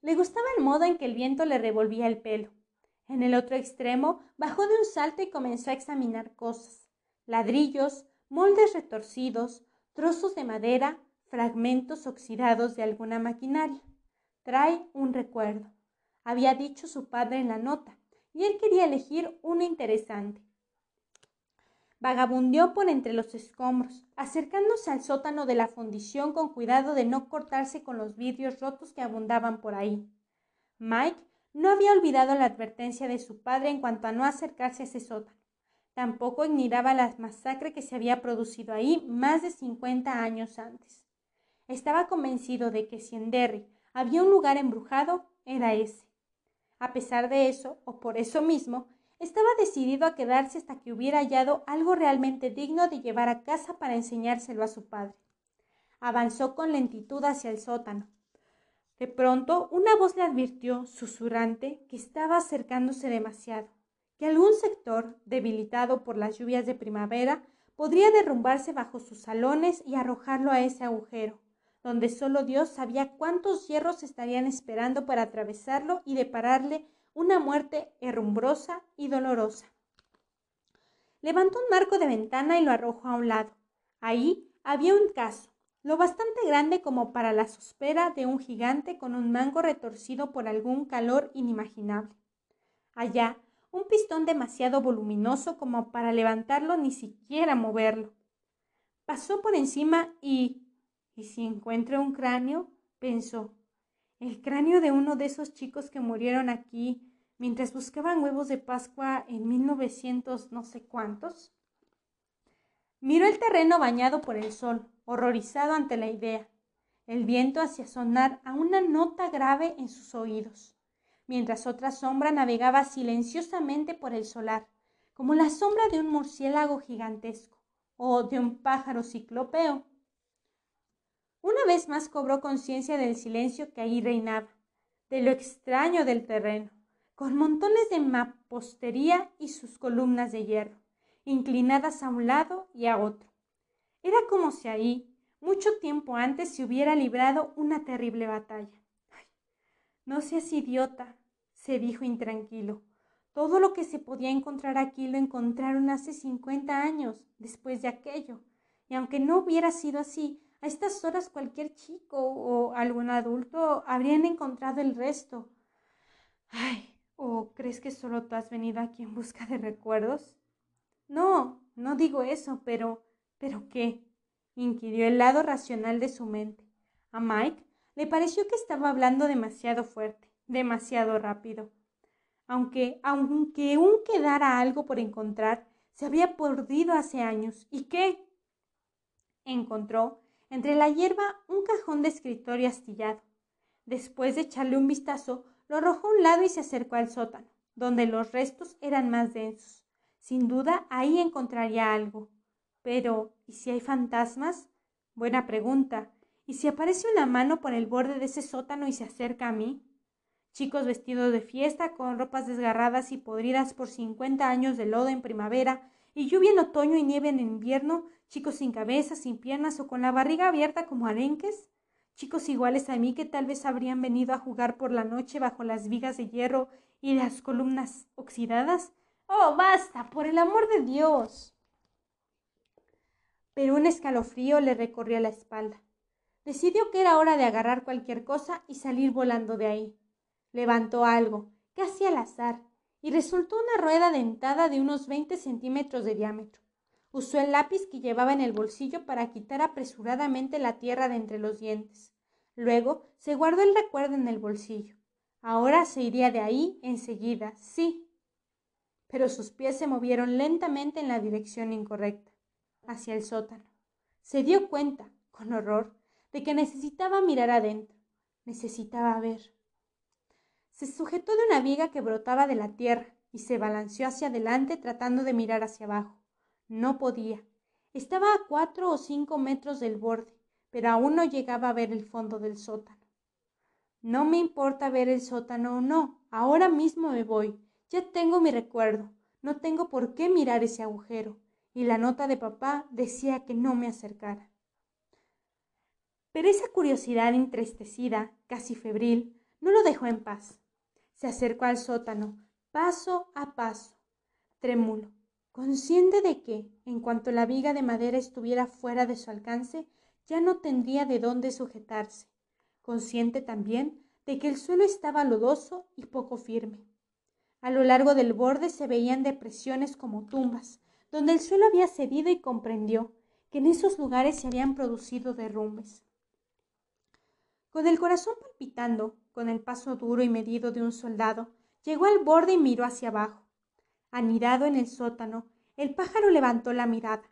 Le gustaba el modo en que el viento le revolvía el pelo. En el otro extremo bajó de un salto y comenzó a examinar cosas, ladrillos, moldes retorcidos, trozos de madera, fragmentos oxidados de alguna maquinaria. Trae un recuerdo, había dicho su padre en la nota, y él quería elegir uno interesante. Vagabundeó por entre los escombros, acercándose al sótano de la fundición con cuidado de no cortarse con los vidrios rotos que abundaban por ahí. Mike no había olvidado la advertencia de su padre en cuanto a no acercarse a ese sótano. Tampoco ignoraba la masacre que se había producido ahí más de cincuenta años antes. Estaba convencido de que si en Derry había un lugar embrujado, era ese. A pesar de eso, o por eso mismo, estaba decidido a quedarse hasta que hubiera hallado algo realmente digno de llevar a casa para enseñárselo a su padre. Avanzó con lentitud hacia el sótano. De pronto, una voz le advirtió, susurrante, que estaba acercándose demasiado que algún sector, debilitado por las lluvias de primavera, podría derrumbarse bajo sus salones y arrojarlo a ese agujero, donde solo Dios sabía cuántos hierros estarían esperando para atravesarlo y depararle una muerte herrumbrosa y dolorosa. Levantó un marco de ventana y lo arrojó a un lado. Ahí había un caso, lo bastante grande como para la sospera de un gigante con un mango retorcido por algún calor inimaginable. Allá, un pistón demasiado voluminoso como para levantarlo ni siquiera moverlo. Pasó por encima y... ¿Y si encuentro un cráneo? pensó. El cráneo de uno de esos chicos que murieron aquí mientras buscaban huevos de Pascua en 1900 no sé cuántos. Miró el terreno bañado por el sol, horrorizado ante la idea. El viento hacía sonar a una nota grave en sus oídos mientras otra sombra navegaba silenciosamente por el solar, como la sombra de un murciélago gigantesco o de un pájaro ciclopeo. Una vez más cobró conciencia del silencio que ahí reinaba, de lo extraño del terreno, con montones de mapostería y sus columnas de hierro, inclinadas a un lado y a otro. Era como si ahí, mucho tiempo antes, se hubiera librado una terrible batalla. No seas idiota, se dijo intranquilo. Todo lo que se podía encontrar aquí lo encontraron hace cincuenta años, después de aquello. Y aunque no hubiera sido así, a estas horas cualquier chico o algún adulto habrían encontrado el resto. Ay, ¿o crees que solo tú has venido aquí en busca de recuerdos? No, no digo eso, pero... ¿Pero qué? inquirió el lado racional de su mente. A Mike le pareció que estaba hablando demasiado fuerte demasiado rápido. Aunque, aunque aún quedara algo por encontrar, se había perdido hace años. ¿Y qué? Encontró entre la hierba un cajón de escritorio astillado. Después de echarle un vistazo, lo arrojó a un lado y se acercó al sótano, donde los restos eran más densos. Sin duda ahí encontraría algo. Pero, ¿y si hay fantasmas? Buena pregunta. ¿Y si aparece una mano por el borde de ese sótano y se acerca a mí? chicos vestidos de fiesta con ropas desgarradas y podridas por cincuenta años de lodo en primavera y lluvia en otoño y nieve en invierno, chicos sin cabeza, sin piernas o con la barriga abierta como arenques, chicos iguales a mí que tal vez habrían venido a jugar por la noche bajo las vigas de hierro y las columnas oxidadas. Oh, basta, por el amor de Dios. Pero un escalofrío le recorrió la espalda. Decidió que era hora de agarrar cualquier cosa y salir volando de ahí. Levantó algo, casi al azar, y resultó una rueda dentada de unos veinte centímetros de diámetro. Usó el lápiz que llevaba en el bolsillo para quitar apresuradamente la tierra de entre los dientes. Luego se guardó el recuerdo en el bolsillo. Ahora se iría de ahí enseguida, sí. Pero sus pies se movieron lentamente en la dirección incorrecta, hacia el sótano. Se dio cuenta, con horror, de que necesitaba mirar adentro, necesitaba ver. Se sujetó de una viga que brotaba de la tierra y se balanceó hacia adelante tratando de mirar hacia abajo. No podía. Estaba a cuatro o cinco metros del borde, pero aún no llegaba a ver el fondo del sótano. No me importa ver el sótano o no. Ahora mismo me voy. Ya tengo mi recuerdo. No tengo por qué mirar ese agujero. Y la nota de papá decía que no me acercara. Pero esa curiosidad entristecida, casi febril, no lo dejó en paz. Se acercó al sótano, paso a paso, trémulo, consciente de que, en cuanto la viga de madera estuviera fuera de su alcance, ya no tendría de dónde sujetarse, consciente también de que el suelo estaba lodoso y poco firme. A lo largo del borde se veían depresiones como tumbas, donde el suelo había cedido y comprendió que en esos lugares se habían producido derrumbes. Con el corazón palpitando, con el paso duro y medido de un soldado, llegó al borde y miró hacia abajo. Anidado en el sótano, el pájaro levantó la mirada.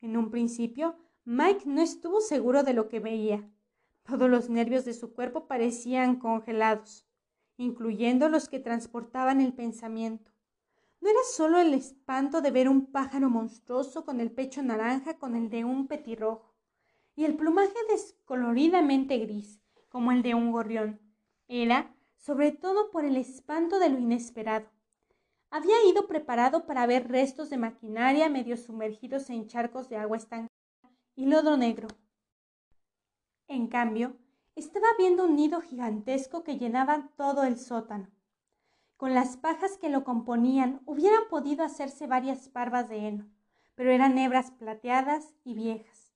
En un principio, Mike no estuvo seguro de lo que veía. Todos los nervios de su cuerpo parecían congelados, incluyendo los que transportaban el pensamiento. No era solo el espanto de ver un pájaro monstruoso con el pecho naranja con el de un petirrojo, y el plumaje descoloridamente gris, como el de un gorrión. Era, sobre todo, por el espanto de lo inesperado. Había ido preparado para ver restos de maquinaria medio sumergidos en charcos de agua estancada y lodo negro. En cambio, estaba viendo un nido gigantesco que llenaba todo el sótano. Con las pajas que lo componían hubieran podido hacerse varias parvas de heno, pero eran hebras plateadas y viejas.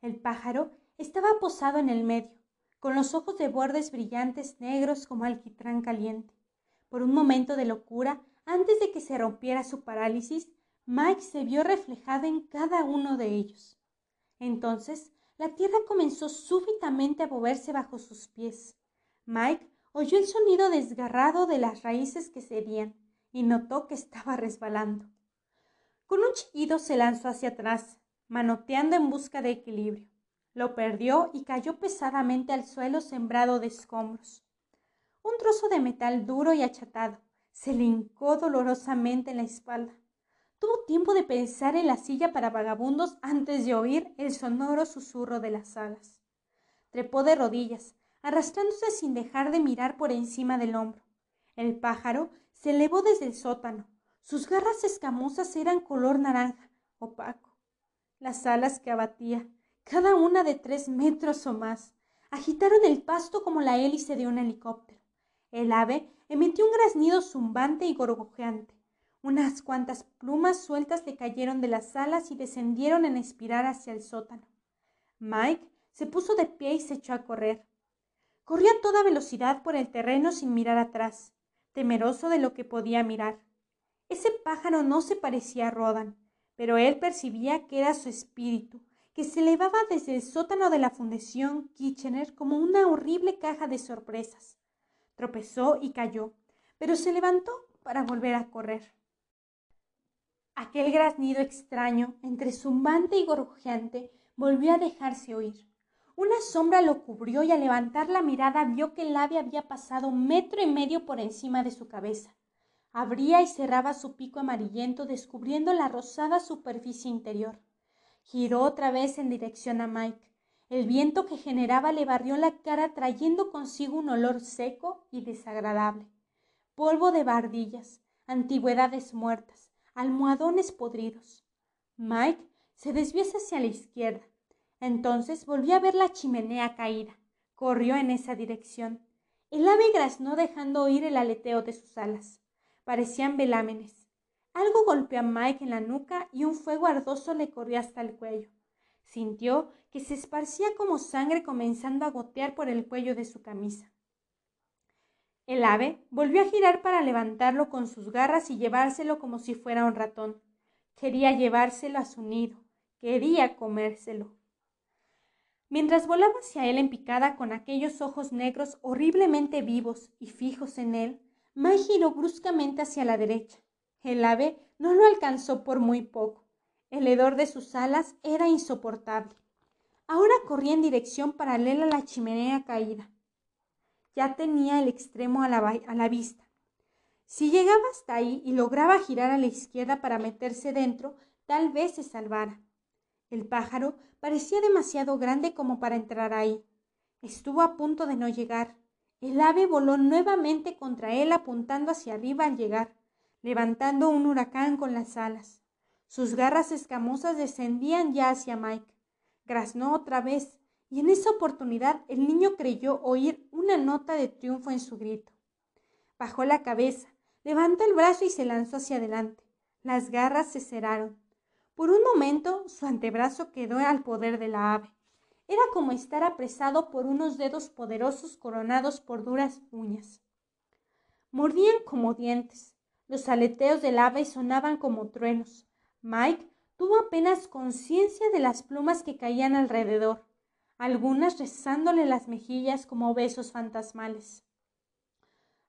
El pájaro estaba posado en el medio, con los ojos de bordes brillantes negros como alquitrán caliente. Por un momento de locura, antes de que se rompiera su parálisis, Mike se vio reflejado en cada uno de ellos. Entonces, la tierra comenzó súbitamente a moverse bajo sus pies. Mike oyó el sonido desgarrado de las raíces que cedían y notó que estaba resbalando. Con un chillido se lanzó hacia atrás, manoteando en busca de equilibrio. Lo perdió y cayó pesadamente al suelo sembrado de escombros. Un trozo de metal duro y achatado se le hincó dolorosamente en la espalda. Tuvo tiempo de pensar en la silla para vagabundos antes de oír el sonoro susurro de las alas. Trepó de rodillas, arrastrándose sin dejar de mirar por encima del hombro. El pájaro se elevó desde el sótano. Sus garras escamosas eran color naranja, opaco. Las alas que abatía, cada una de tres metros o más, agitaron el pasto como la hélice de un helicóptero. El ave emitió un graznido zumbante y gorgojeante. Unas cuantas plumas sueltas le cayeron de las alas y descendieron en espiral hacia el sótano. Mike se puso de pie y se echó a correr. Corrió a toda velocidad por el terreno sin mirar atrás, temeroso de lo que podía mirar. Ese pájaro no se parecía a Rodan, pero él percibía que era su espíritu, que se elevaba desde el sótano de la Fundación Kitchener como una horrible caja de sorpresas. Tropezó y cayó, pero se levantó para volver a correr. Aquel graznido extraño, entre zumbante y gorjeante, volvió a dejarse oír. Una sombra lo cubrió y al levantar la mirada vio que el ave había pasado metro y medio por encima de su cabeza. Abría y cerraba su pico amarillento descubriendo la rosada superficie interior. Giró otra vez en dirección a Mike. El viento que generaba le barrió la cara trayendo consigo un olor seco y desagradable. Polvo de bardillas, antigüedades muertas, almohadones podridos. Mike se desvió hacia la izquierda, entonces volvió a ver la chimenea caída. Corrió en esa dirección. El ave graznó dejando oír el aleteo de sus alas. Parecían velámenes. Algo golpeó a Mike en la nuca y un fuego ardoso le corrió hasta el cuello. Sintió que se esparcía como sangre comenzando a gotear por el cuello de su camisa. El ave volvió a girar para levantarlo con sus garras y llevárselo como si fuera un ratón. Quería llevárselo a su nido, quería comérselo. Mientras volaba hacia él en picada con aquellos ojos negros horriblemente vivos y fijos en él, Mai giró bruscamente hacia la derecha. El ave no lo alcanzó por muy poco. El hedor de sus alas era insoportable. Ahora corría en dirección paralela a la chimenea caída. Ya tenía el extremo a la, a la vista. Si llegaba hasta ahí y lograba girar a la izquierda para meterse dentro, tal vez se salvara. El pájaro parecía demasiado grande como para entrar ahí. Estuvo a punto de no llegar. El ave voló nuevamente contra él apuntando hacia arriba al llegar, levantando un huracán con las alas. Sus garras escamosas descendían ya hacia Mike. Graznó otra vez, y en esa oportunidad el niño creyó oír una nota de triunfo en su grito. Bajó la cabeza, levantó el brazo y se lanzó hacia adelante. Las garras se cerraron. Por un momento su antebrazo quedó al poder de la ave. Era como estar apresado por unos dedos poderosos coronados por duras uñas. Mordían como dientes. Los aleteos del ave sonaban como truenos. Mike tuvo apenas conciencia de las plumas que caían alrededor, algunas rezándole las mejillas como besos fantasmales.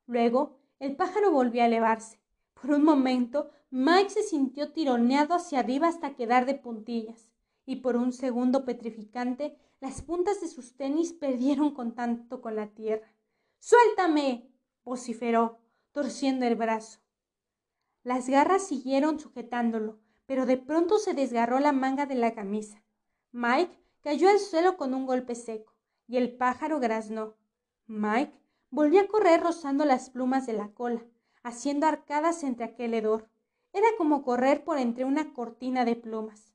Luego, el pájaro volvió a elevarse. Por un momento, Mike se sintió tironeado hacia arriba hasta quedar de puntillas, y por un segundo petrificante, las puntas de sus tenis perdieron contacto con la tierra. ¡Suéltame! vociferó, torciendo el brazo. Las garras siguieron sujetándolo, pero de pronto se desgarró la manga de la camisa. Mike cayó al suelo con un golpe seco, y el pájaro graznó. Mike volvió a correr rozando las plumas de la cola, haciendo arcadas entre aquel hedor. Era como correr por entre una cortina de plumas.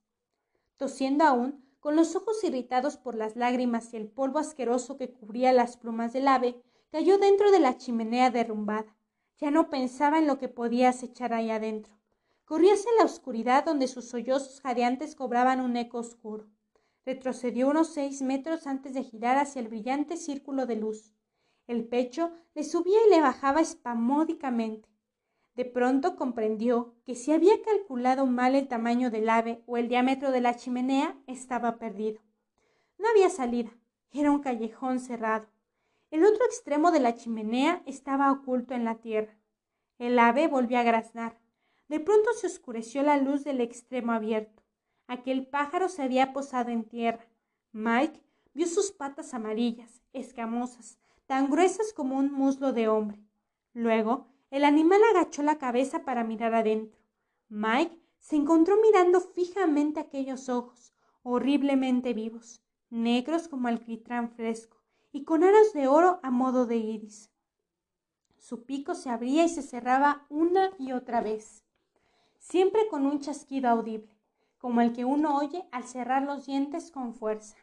Tosiendo aún, con los ojos irritados por las lágrimas y el polvo asqueroso que cubría las plumas del ave, cayó dentro de la chimenea derrumbada. Ya no pensaba en lo que podía acechar ahí adentro. Corrió hacia la oscuridad donde sus sollozos jadeantes cobraban un eco oscuro. Retrocedió unos seis metros antes de girar hacia el brillante círculo de luz. El pecho le subía y le bajaba espamódicamente. De pronto comprendió que si había calculado mal el tamaño del ave o el diámetro de la chimenea, estaba perdido. No había salida. Era un callejón cerrado. El otro extremo de la chimenea estaba oculto en la tierra. El ave volvió a graznar. De pronto se oscureció la luz del extremo abierto. Aquel pájaro se había posado en tierra. Mike vio sus patas amarillas, escamosas, tan gruesas como un muslo de hombre. Luego, el animal agachó la cabeza para mirar adentro. Mike se encontró mirando fijamente aquellos ojos, horriblemente vivos, negros como alquitrán fresco, y con aros de oro a modo de iris. Su pico se abría y se cerraba una y otra vez, siempre con un chasquido audible, como el que uno oye al cerrar los dientes con fuerza.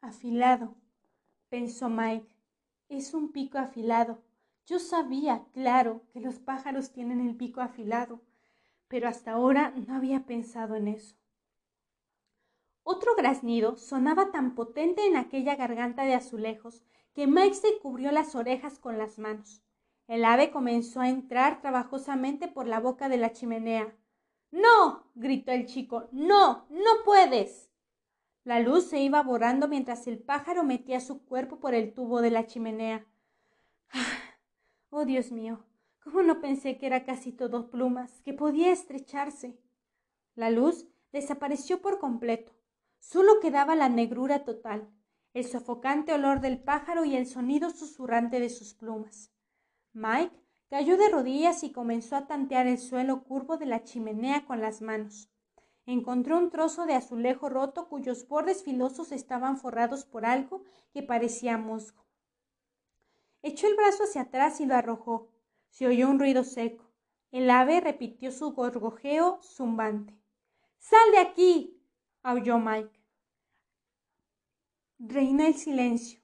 Afilado, pensó Mike. Es un pico afilado. Yo sabía, claro, que los pájaros tienen el pico afilado, pero hasta ahora no había pensado en eso. Otro graznido sonaba tan potente en aquella garganta de azulejos que Mike se cubrió las orejas con las manos. El ave comenzó a entrar trabajosamente por la boca de la chimenea. No. gritó el chico. No. no puedes. La luz se iba borrando mientras el pájaro metía su cuerpo por el tubo de la chimenea. Oh, Dios mío, ¿cómo no pensé que era casi todo plumas, que podía estrecharse? La luz desapareció por completo. Solo quedaba la negrura total, el sofocante olor del pájaro y el sonido susurrante de sus plumas. Mike cayó de rodillas y comenzó a tantear el suelo curvo de la chimenea con las manos encontró un trozo de azulejo roto cuyos bordes filosos estaban forrados por algo que parecía musgo. Echó el brazo hacia atrás y lo arrojó. Se oyó un ruido seco. El ave repitió su gorgojeo zumbante. ¡Sal de aquí! aulló Mike. Reinó el silencio,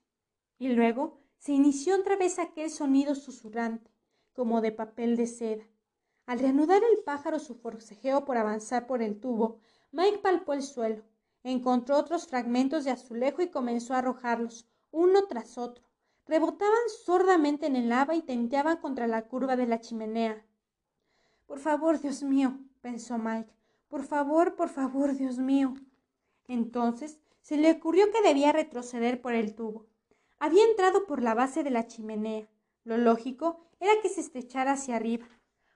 y luego se inició otra vez aquel sonido susurrante, como de papel de seda. Al reanudar el pájaro su forcejeo por avanzar por el tubo, Mike palpó el suelo, encontró otros fragmentos de azulejo y comenzó a arrojarlos, uno tras otro. Rebotaban sordamente en el lava y tenteaban contra la curva de la chimenea. Por favor, Dios mío, pensó Mike. Por favor, por favor, Dios mío. Entonces se le ocurrió que debía retroceder por el tubo. Había entrado por la base de la chimenea. Lo lógico era que se estrechara hacia arriba.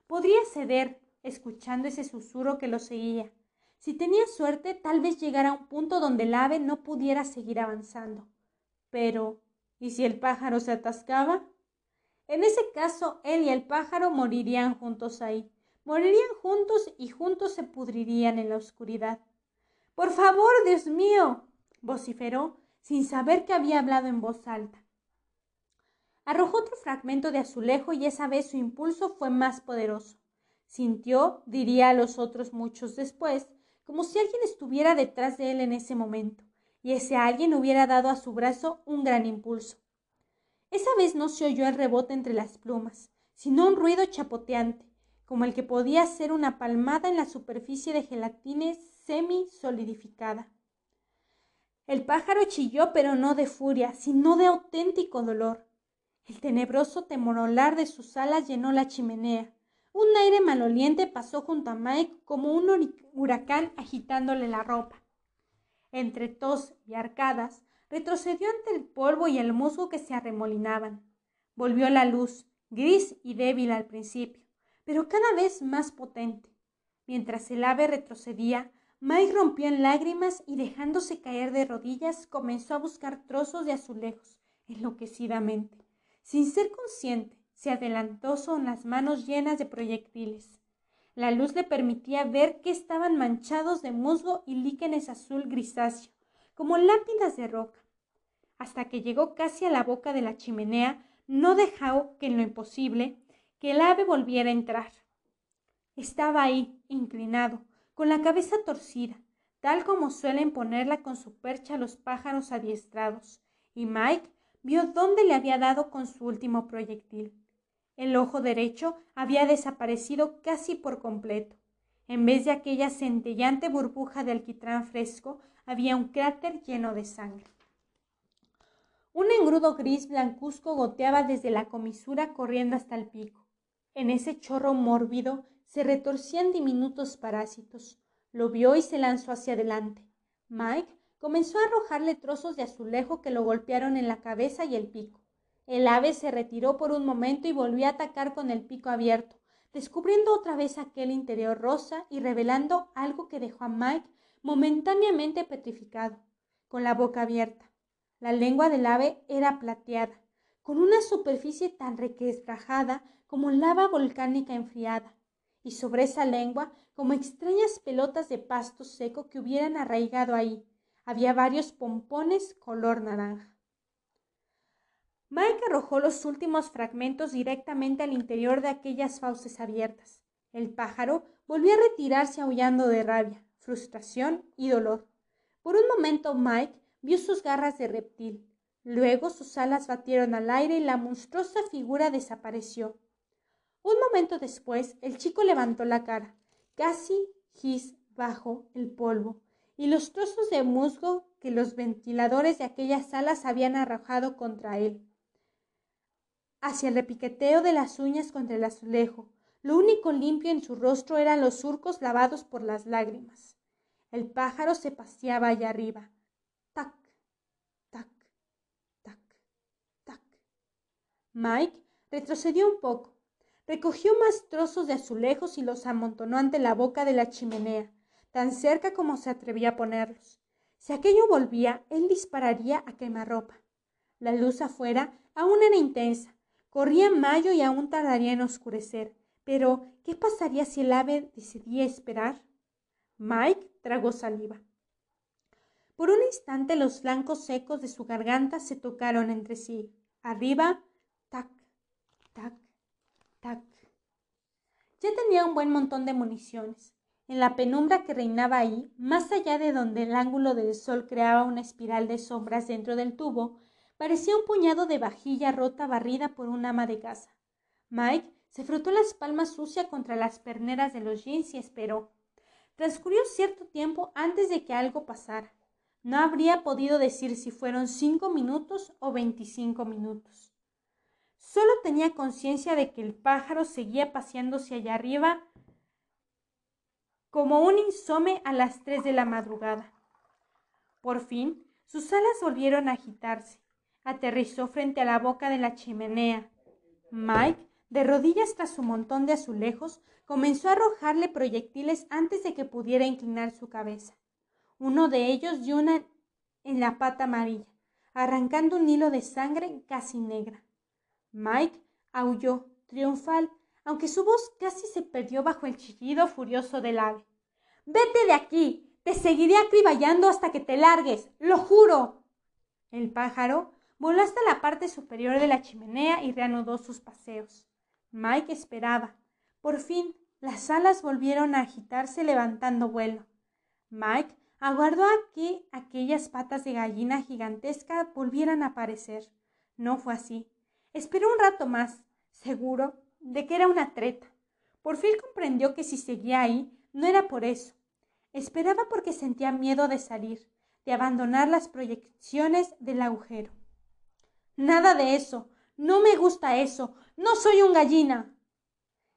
Podría ceder, escuchando ese susurro que lo seguía. Si tenía suerte, tal vez llegara a un punto donde el ave no pudiera seguir avanzando. Pero, ¿y si el pájaro se atascaba? En ese caso, él y el pájaro morirían juntos ahí. Morirían juntos y juntos se pudrirían en la oscuridad. Por favor, Dios mío, vociferó, sin saber que había hablado en voz alta. Arrojó otro fragmento de azulejo y esa vez su impulso fue más poderoso. Sintió, diría a los otros muchos después, como si alguien estuviera detrás de él en ese momento, y ese alguien hubiera dado a su brazo un gran impulso. Esa vez no se oyó el rebote entre las plumas, sino un ruido chapoteante, como el que podía ser una palmada en la superficie de gelatina semi solidificada. El pájaro chilló, pero no de furia, sino de auténtico dolor. El tenebroso temorolar de sus alas llenó la chimenea. un aire maloliente pasó junto a Mike como un huracán agitándole la ropa. Entre tos y arcadas, retrocedió ante el polvo y el musgo que se arremolinaban. Volvió la luz, gris y débil al principio, pero cada vez más potente. Mientras el ave retrocedía, Mike rompió en lágrimas y dejándose caer de rodillas comenzó a buscar trozos de azulejos, enloquecidamente. Sin ser consciente, se adelantó con las manos llenas de proyectiles. La luz le permitía ver que estaban manchados de musgo y líquenes azul grisáceo, como lápidas de roca. Hasta que llegó casi a la boca de la chimenea, no dejó que en lo imposible que el ave volviera a entrar. Estaba ahí, inclinado, con la cabeza torcida, tal como suelen ponerla con su percha los pájaros adiestrados, y Mike vio dónde le había dado con su último proyectil. El ojo derecho había desaparecido casi por completo. En vez de aquella centellante burbuja de alquitrán fresco, había un cráter lleno de sangre. Un engrudo gris blancuzco goteaba desde la comisura corriendo hasta el pico. En ese chorro mórbido se retorcían diminutos parásitos. Lo vio y se lanzó hacia adelante. Mike comenzó a arrojarle trozos de azulejo que lo golpearon en la cabeza y el pico. El ave se retiró por un momento y volvió a atacar con el pico abierto, descubriendo otra vez aquel interior rosa y revelando algo que dejó a Mike momentáneamente petrificado, con la boca abierta. La lengua del ave era plateada, con una superficie tan requebrajada como lava volcánica enfriada, y sobre esa lengua como extrañas pelotas de pasto seco que hubieran arraigado ahí. Había varios pompones color naranja. Mike arrojó los últimos fragmentos directamente al interior de aquellas fauces abiertas. El pájaro volvió a retirarse aullando de rabia, frustración y dolor. Por un momento Mike vio sus garras de reptil. Luego sus alas batieron al aire y la monstruosa figura desapareció. Un momento después, el chico levantó la cara, casi gis bajo el polvo, y los trozos de musgo que los ventiladores de aquellas alas habían arrojado contra él. Hacia el repiqueteo de las uñas contra el azulejo, lo único limpio en su rostro eran los surcos lavados por las lágrimas. El pájaro se paseaba allá arriba, Mike retrocedió un poco, recogió más trozos de azulejos y los amontonó ante la boca de la chimenea, tan cerca como se atrevía a ponerlos. Si aquello volvía, él dispararía a quemarropa. La luz afuera aún era intensa. Corría mayo y aún tardaría en oscurecer. Pero, ¿qué pasaría si el ave decidía esperar? Mike tragó saliva. Por un instante los flancos secos de su garganta se tocaron entre sí. Arriba Tac, tac, Ya tenía un buen montón de municiones. En la penumbra que reinaba ahí, más allá de donde el ángulo del sol creaba una espiral de sombras dentro del tubo, parecía un puñado de vajilla rota barrida por un ama de casa. Mike se frotó las palmas sucias contra las perneras de los jeans y esperó. Transcurrió cierto tiempo antes de que algo pasara. No habría podido decir si fueron cinco minutos o veinticinco minutos. Solo tenía conciencia de que el pájaro seguía paseándose allá arriba como un insome a las tres de la madrugada. Por fin, sus alas volvieron a agitarse. Aterrizó frente a la boca de la chimenea. Mike, de rodillas tras su montón de azulejos, comenzó a arrojarle proyectiles antes de que pudiera inclinar su cabeza. Uno de ellos dio una en la pata amarilla, arrancando un hilo de sangre casi negra. Mike aulló, triunfal, aunque su voz casi se perdió bajo el chillido furioso del ave. Vete de aquí. Te seguiré acriballando hasta que te largues. Lo juro. El pájaro voló hasta la parte superior de la chimenea y reanudó sus paseos. Mike esperaba. Por fin, las alas volvieron a agitarse levantando vuelo. Mike aguardó a que aquellas patas de gallina gigantesca volvieran a aparecer. No fue así. Esperó un rato más, seguro de que era una treta. Por fin comprendió que si seguía ahí no era por eso. Esperaba porque sentía miedo de salir, de abandonar las proyecciones del agujero. Nada de eso. No me gusta eso. No soy un gallina.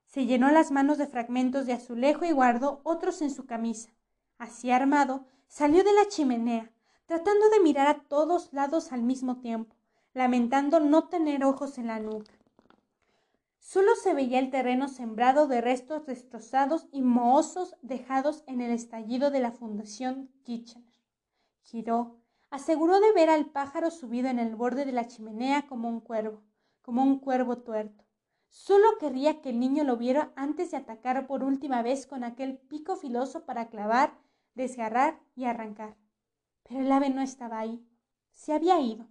Se llenó las manos de fragmentos de azulejo y guardó otros en su camisa. Así armado, salió de la chimenea, tratando de mirar a todos lados al mismo tiempo, lamentando no tener ojos en la nuca. Solo se veía el terreno sembrado de restos destrozados y mohosos dejados en el estallido de la Fundación Kitchener. Giró, aseguró de ver al pájaro subido en el borde de la chimenea como un cuervo, como un cuervo tuerto. Solo querría que el niño lo viera antes de atacar por última vez con aquel pico filoso para clavar, desgarrar y arrancar. Pero el ave no estaba ahí. Se había ido.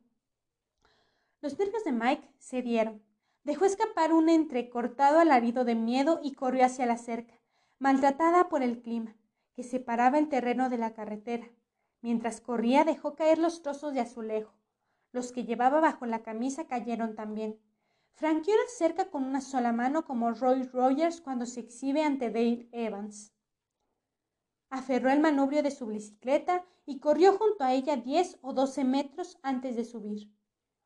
Los nervios de Mike se dieron. Dejó escapar un entrecortado alarido de miedo y corrió hacia la cerca, maltratada por el clima, que separaba el terreno de la carretera. Mientras corría dejó caer los trozos de azulejo. Los que llevaba bajo la camisa cayeron también. Franqueó la cerca con una sola mano como Roy Rogers cuando se exhibe ante Dale Evans. Aferró el manubrio de su bicicleta y corrió junto a ella diez o doce metros antes de subir.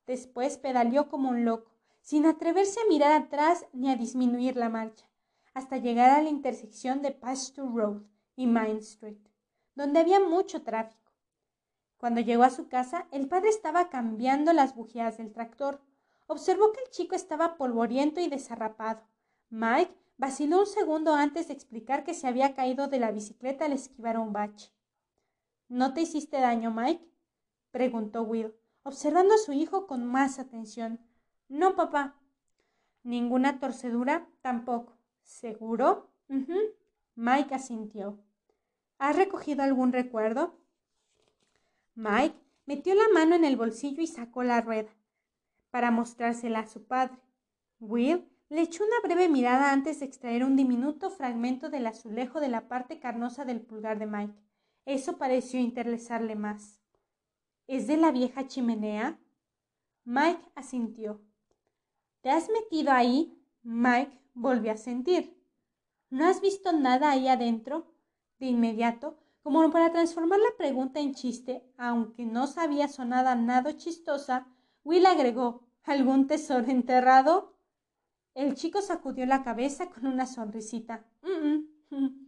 Después pedaleó como un loco, sin atreverse a mirar atrás ni a disminuir la marcha, hasta llegar a la intersección de Pasture Road y Main Street, donde había mucho tráfico. Cuando llegó a su casa, el padre estaba cambiando las bujías del tractor. Observó que el chico estaba polvoriento y desarrapado. Mike vaciló un segundo antes de explicar que se había caído de la bicicleta al esquivar un bache. ¿No te hiciste daño, Mike? preguntó Will, observando a su hijo con más atención. No, papá. ¿Ninguna torcedura? Tampoco. ¿Seguro? Mike asintió. ¿Has recogido algún recuerdo? Mike metió la mano en el bolsillo y sacó la rueda para mostrársela a su padre. Will le echó una breve mirada antes de extraer un diminuto fragmento del azulejo de la parte carnosa del pulgar de Mike. Eso pareció interesarle más. ¿Es de la vieja chimenea? Mike asintió. ¿Te has metido ahí? Mike volvió a sentir. ¿No has visto nada ahí adentro? De inmediato, como para transformar la pregunta en chiste, aunque no sabía sonada nada chistosa, Will agregó ¿Algún tesoro enterrado? El chico sacudió la cabeza con una sonrisita.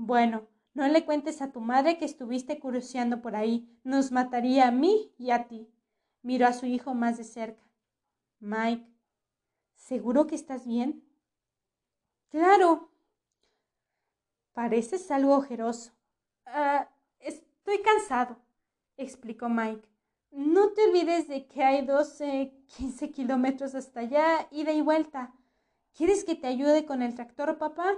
Bueno, no le cuentes a tu madre que estuviste curioseando por ahí. Nos mataría a mí y a ti. Miró a su hijo más de cerca. Mike, ¿Seguro que estás bien? Claro. Pareces algo ojeroso. Ah, estoy cansado, explicó Mike. No te olvides de que hay doce, quince kilómetros hasta allá, ida y vuelta. ¿Quieres que te ayude con el tractor, papá?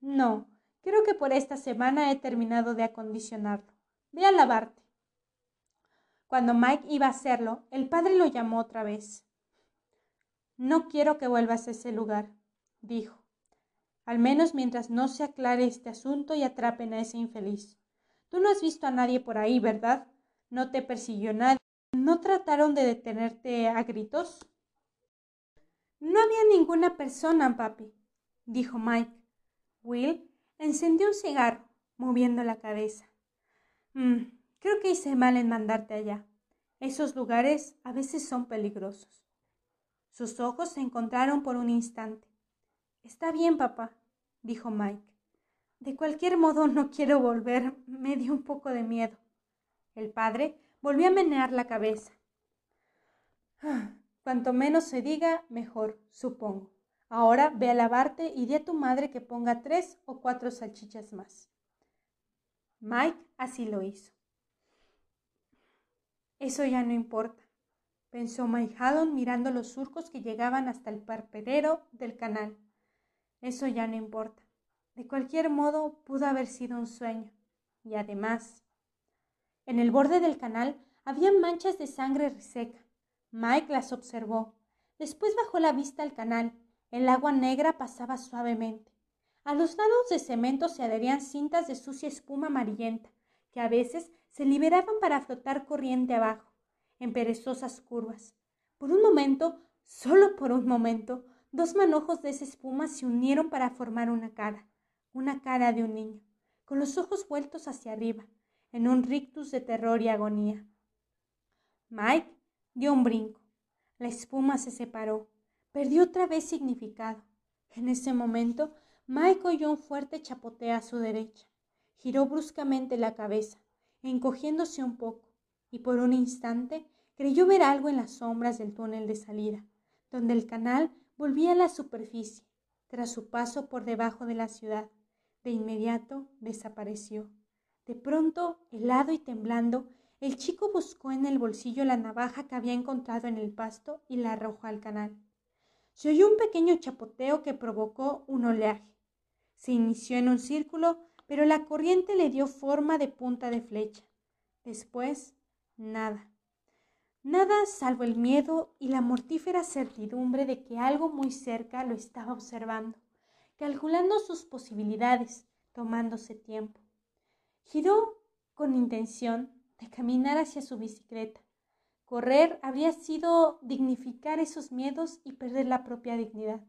No, creo que por esta semana he terminado de acondicionarlo. Ve a lavarte. Cuando Mike iba a hacerlo, el padre lo llamó otra vez. No quiero que vuelvas a ese lugar, dijo, al menos mientras no se aclare este asunto y atrapen a ese infeliz. Tú no has visto a nadie por ahí, ¿verdad? No te persiguió nadie. ¿No trataron de detenerte a gritos? No había ninguna persona, papi, dijo Mike. Will encendió un cigarro, moviendo la cabeza. Mm, creo que hice mal en mandarte allá. Esos lugares a veces son peligrosos. Sus ojos se encontraron por un instante. Está bien, papá, dijo Mike. De cualquier modo no quiero volver. Me dio un poco de miedo. El padre volvió a menear la cabeza. Ah, cuanto menos se diga, mejor, supongo. Ahora ve a lavarte y di a tu madre que ponga tres o cuatro salchichas más. Mike así lo hizo. Eso ya no importa pensó Mike mirando los surcos que llegaban hasta el parpedero del canal. Eso ya no importa. De cualquier modo, pudo haber sido un sueño. Y además, en el borde del canal había manchas de sangre reseca. Mike las observó. Después bajó la vista al canal. El agua negra pasaba suavemente. A los lados de cemento se adherían cintas de sucia espuma amarillenta, que a veces se liberaban para flotar corriente abajo en perezosas curvas. Por un momento, solo por un momento, dos manojos de esa espuma se unieron para formar una cara, una cara de un niño, con los ojos vueltos hacia arriba, en un rictus de terror y agonía. Mike dio un brinco. La espuma se separó, perdió otra vez significado. En ese momento, Mike oyó un fuerte chapoteo a su derecha. Giró bruscamente la cabeza, encogiéndose un poco, y por un instante creyó ver algo en las sombras del túnel de salida, donde el canal volvía a la superficie, tras su paso por debajo de la ciudad. De inmediato desapareció. De pronto, helado y temblando, el chico buscó en el bolsillo la navaja que había encontrado en el pasto y la arrojó al canal. Se oyó un pequeño chapoteo que provocó un oleaje. Se inició en un círculo, pero la corriente le dio forma de punta de flecha. Después, nada. Nada salvo el miedo y la mortífera certidumbre de que algo muy cerca lo estaba observando, calculando sus posibilidades, tomándose tiempo. Giró con intención de caminar hacia su bicicleta. Correr habría sido dignificar esos miedos y perder la propia dignidad.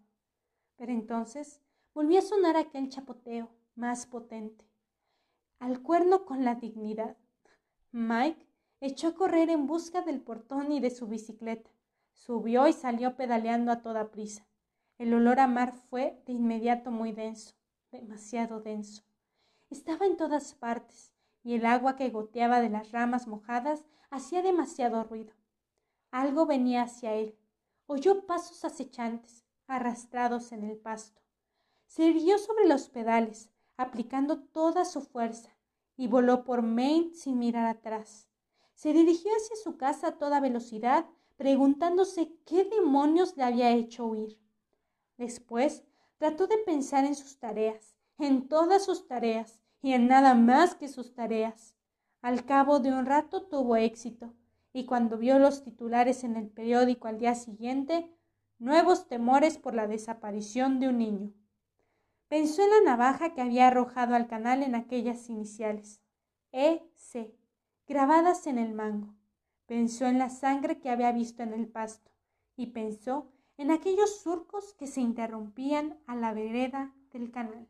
Pero entonces volvió a sonar aquel chapoteo más potente. Al cuerno con la dignidad. Mike echó a correr en busca del portón y de su bicicleta. Subió y salió pedaleando a toda prisa. El olor a mar fue de inmediato muy denso, demasiado denso. Estaba en todas partes, y el agua que goteaba de las ramas mojadas hacía demasiado ruido. Algo venía hacia él. Oyó pasos acechantes, arrastrados en el pasto. Se irguió sobre los pedales, aplicando toda su fuerza, y voló por Maine sin mirar atrás. Se dirigió hacia su casa a toda velocidad, preguntándose qué demonios le había hecho huir. Después trató de pensar en sus tareas, en todas sus tareas, y en nada más que sus tareas. Al cabo de un rato tuvo éxito, y cuando vio los titulares en el periódico al día siguiente, nuevos temores por la desaparición de un niño. Pensó en la navaja que había arrojado al canal en aquellas iniciales, E.C., grabadas en el mango. Pensó en la sangre que había visto en el pasto, y pensó en aquellos surcos que se interrumpían a la vereda del canal.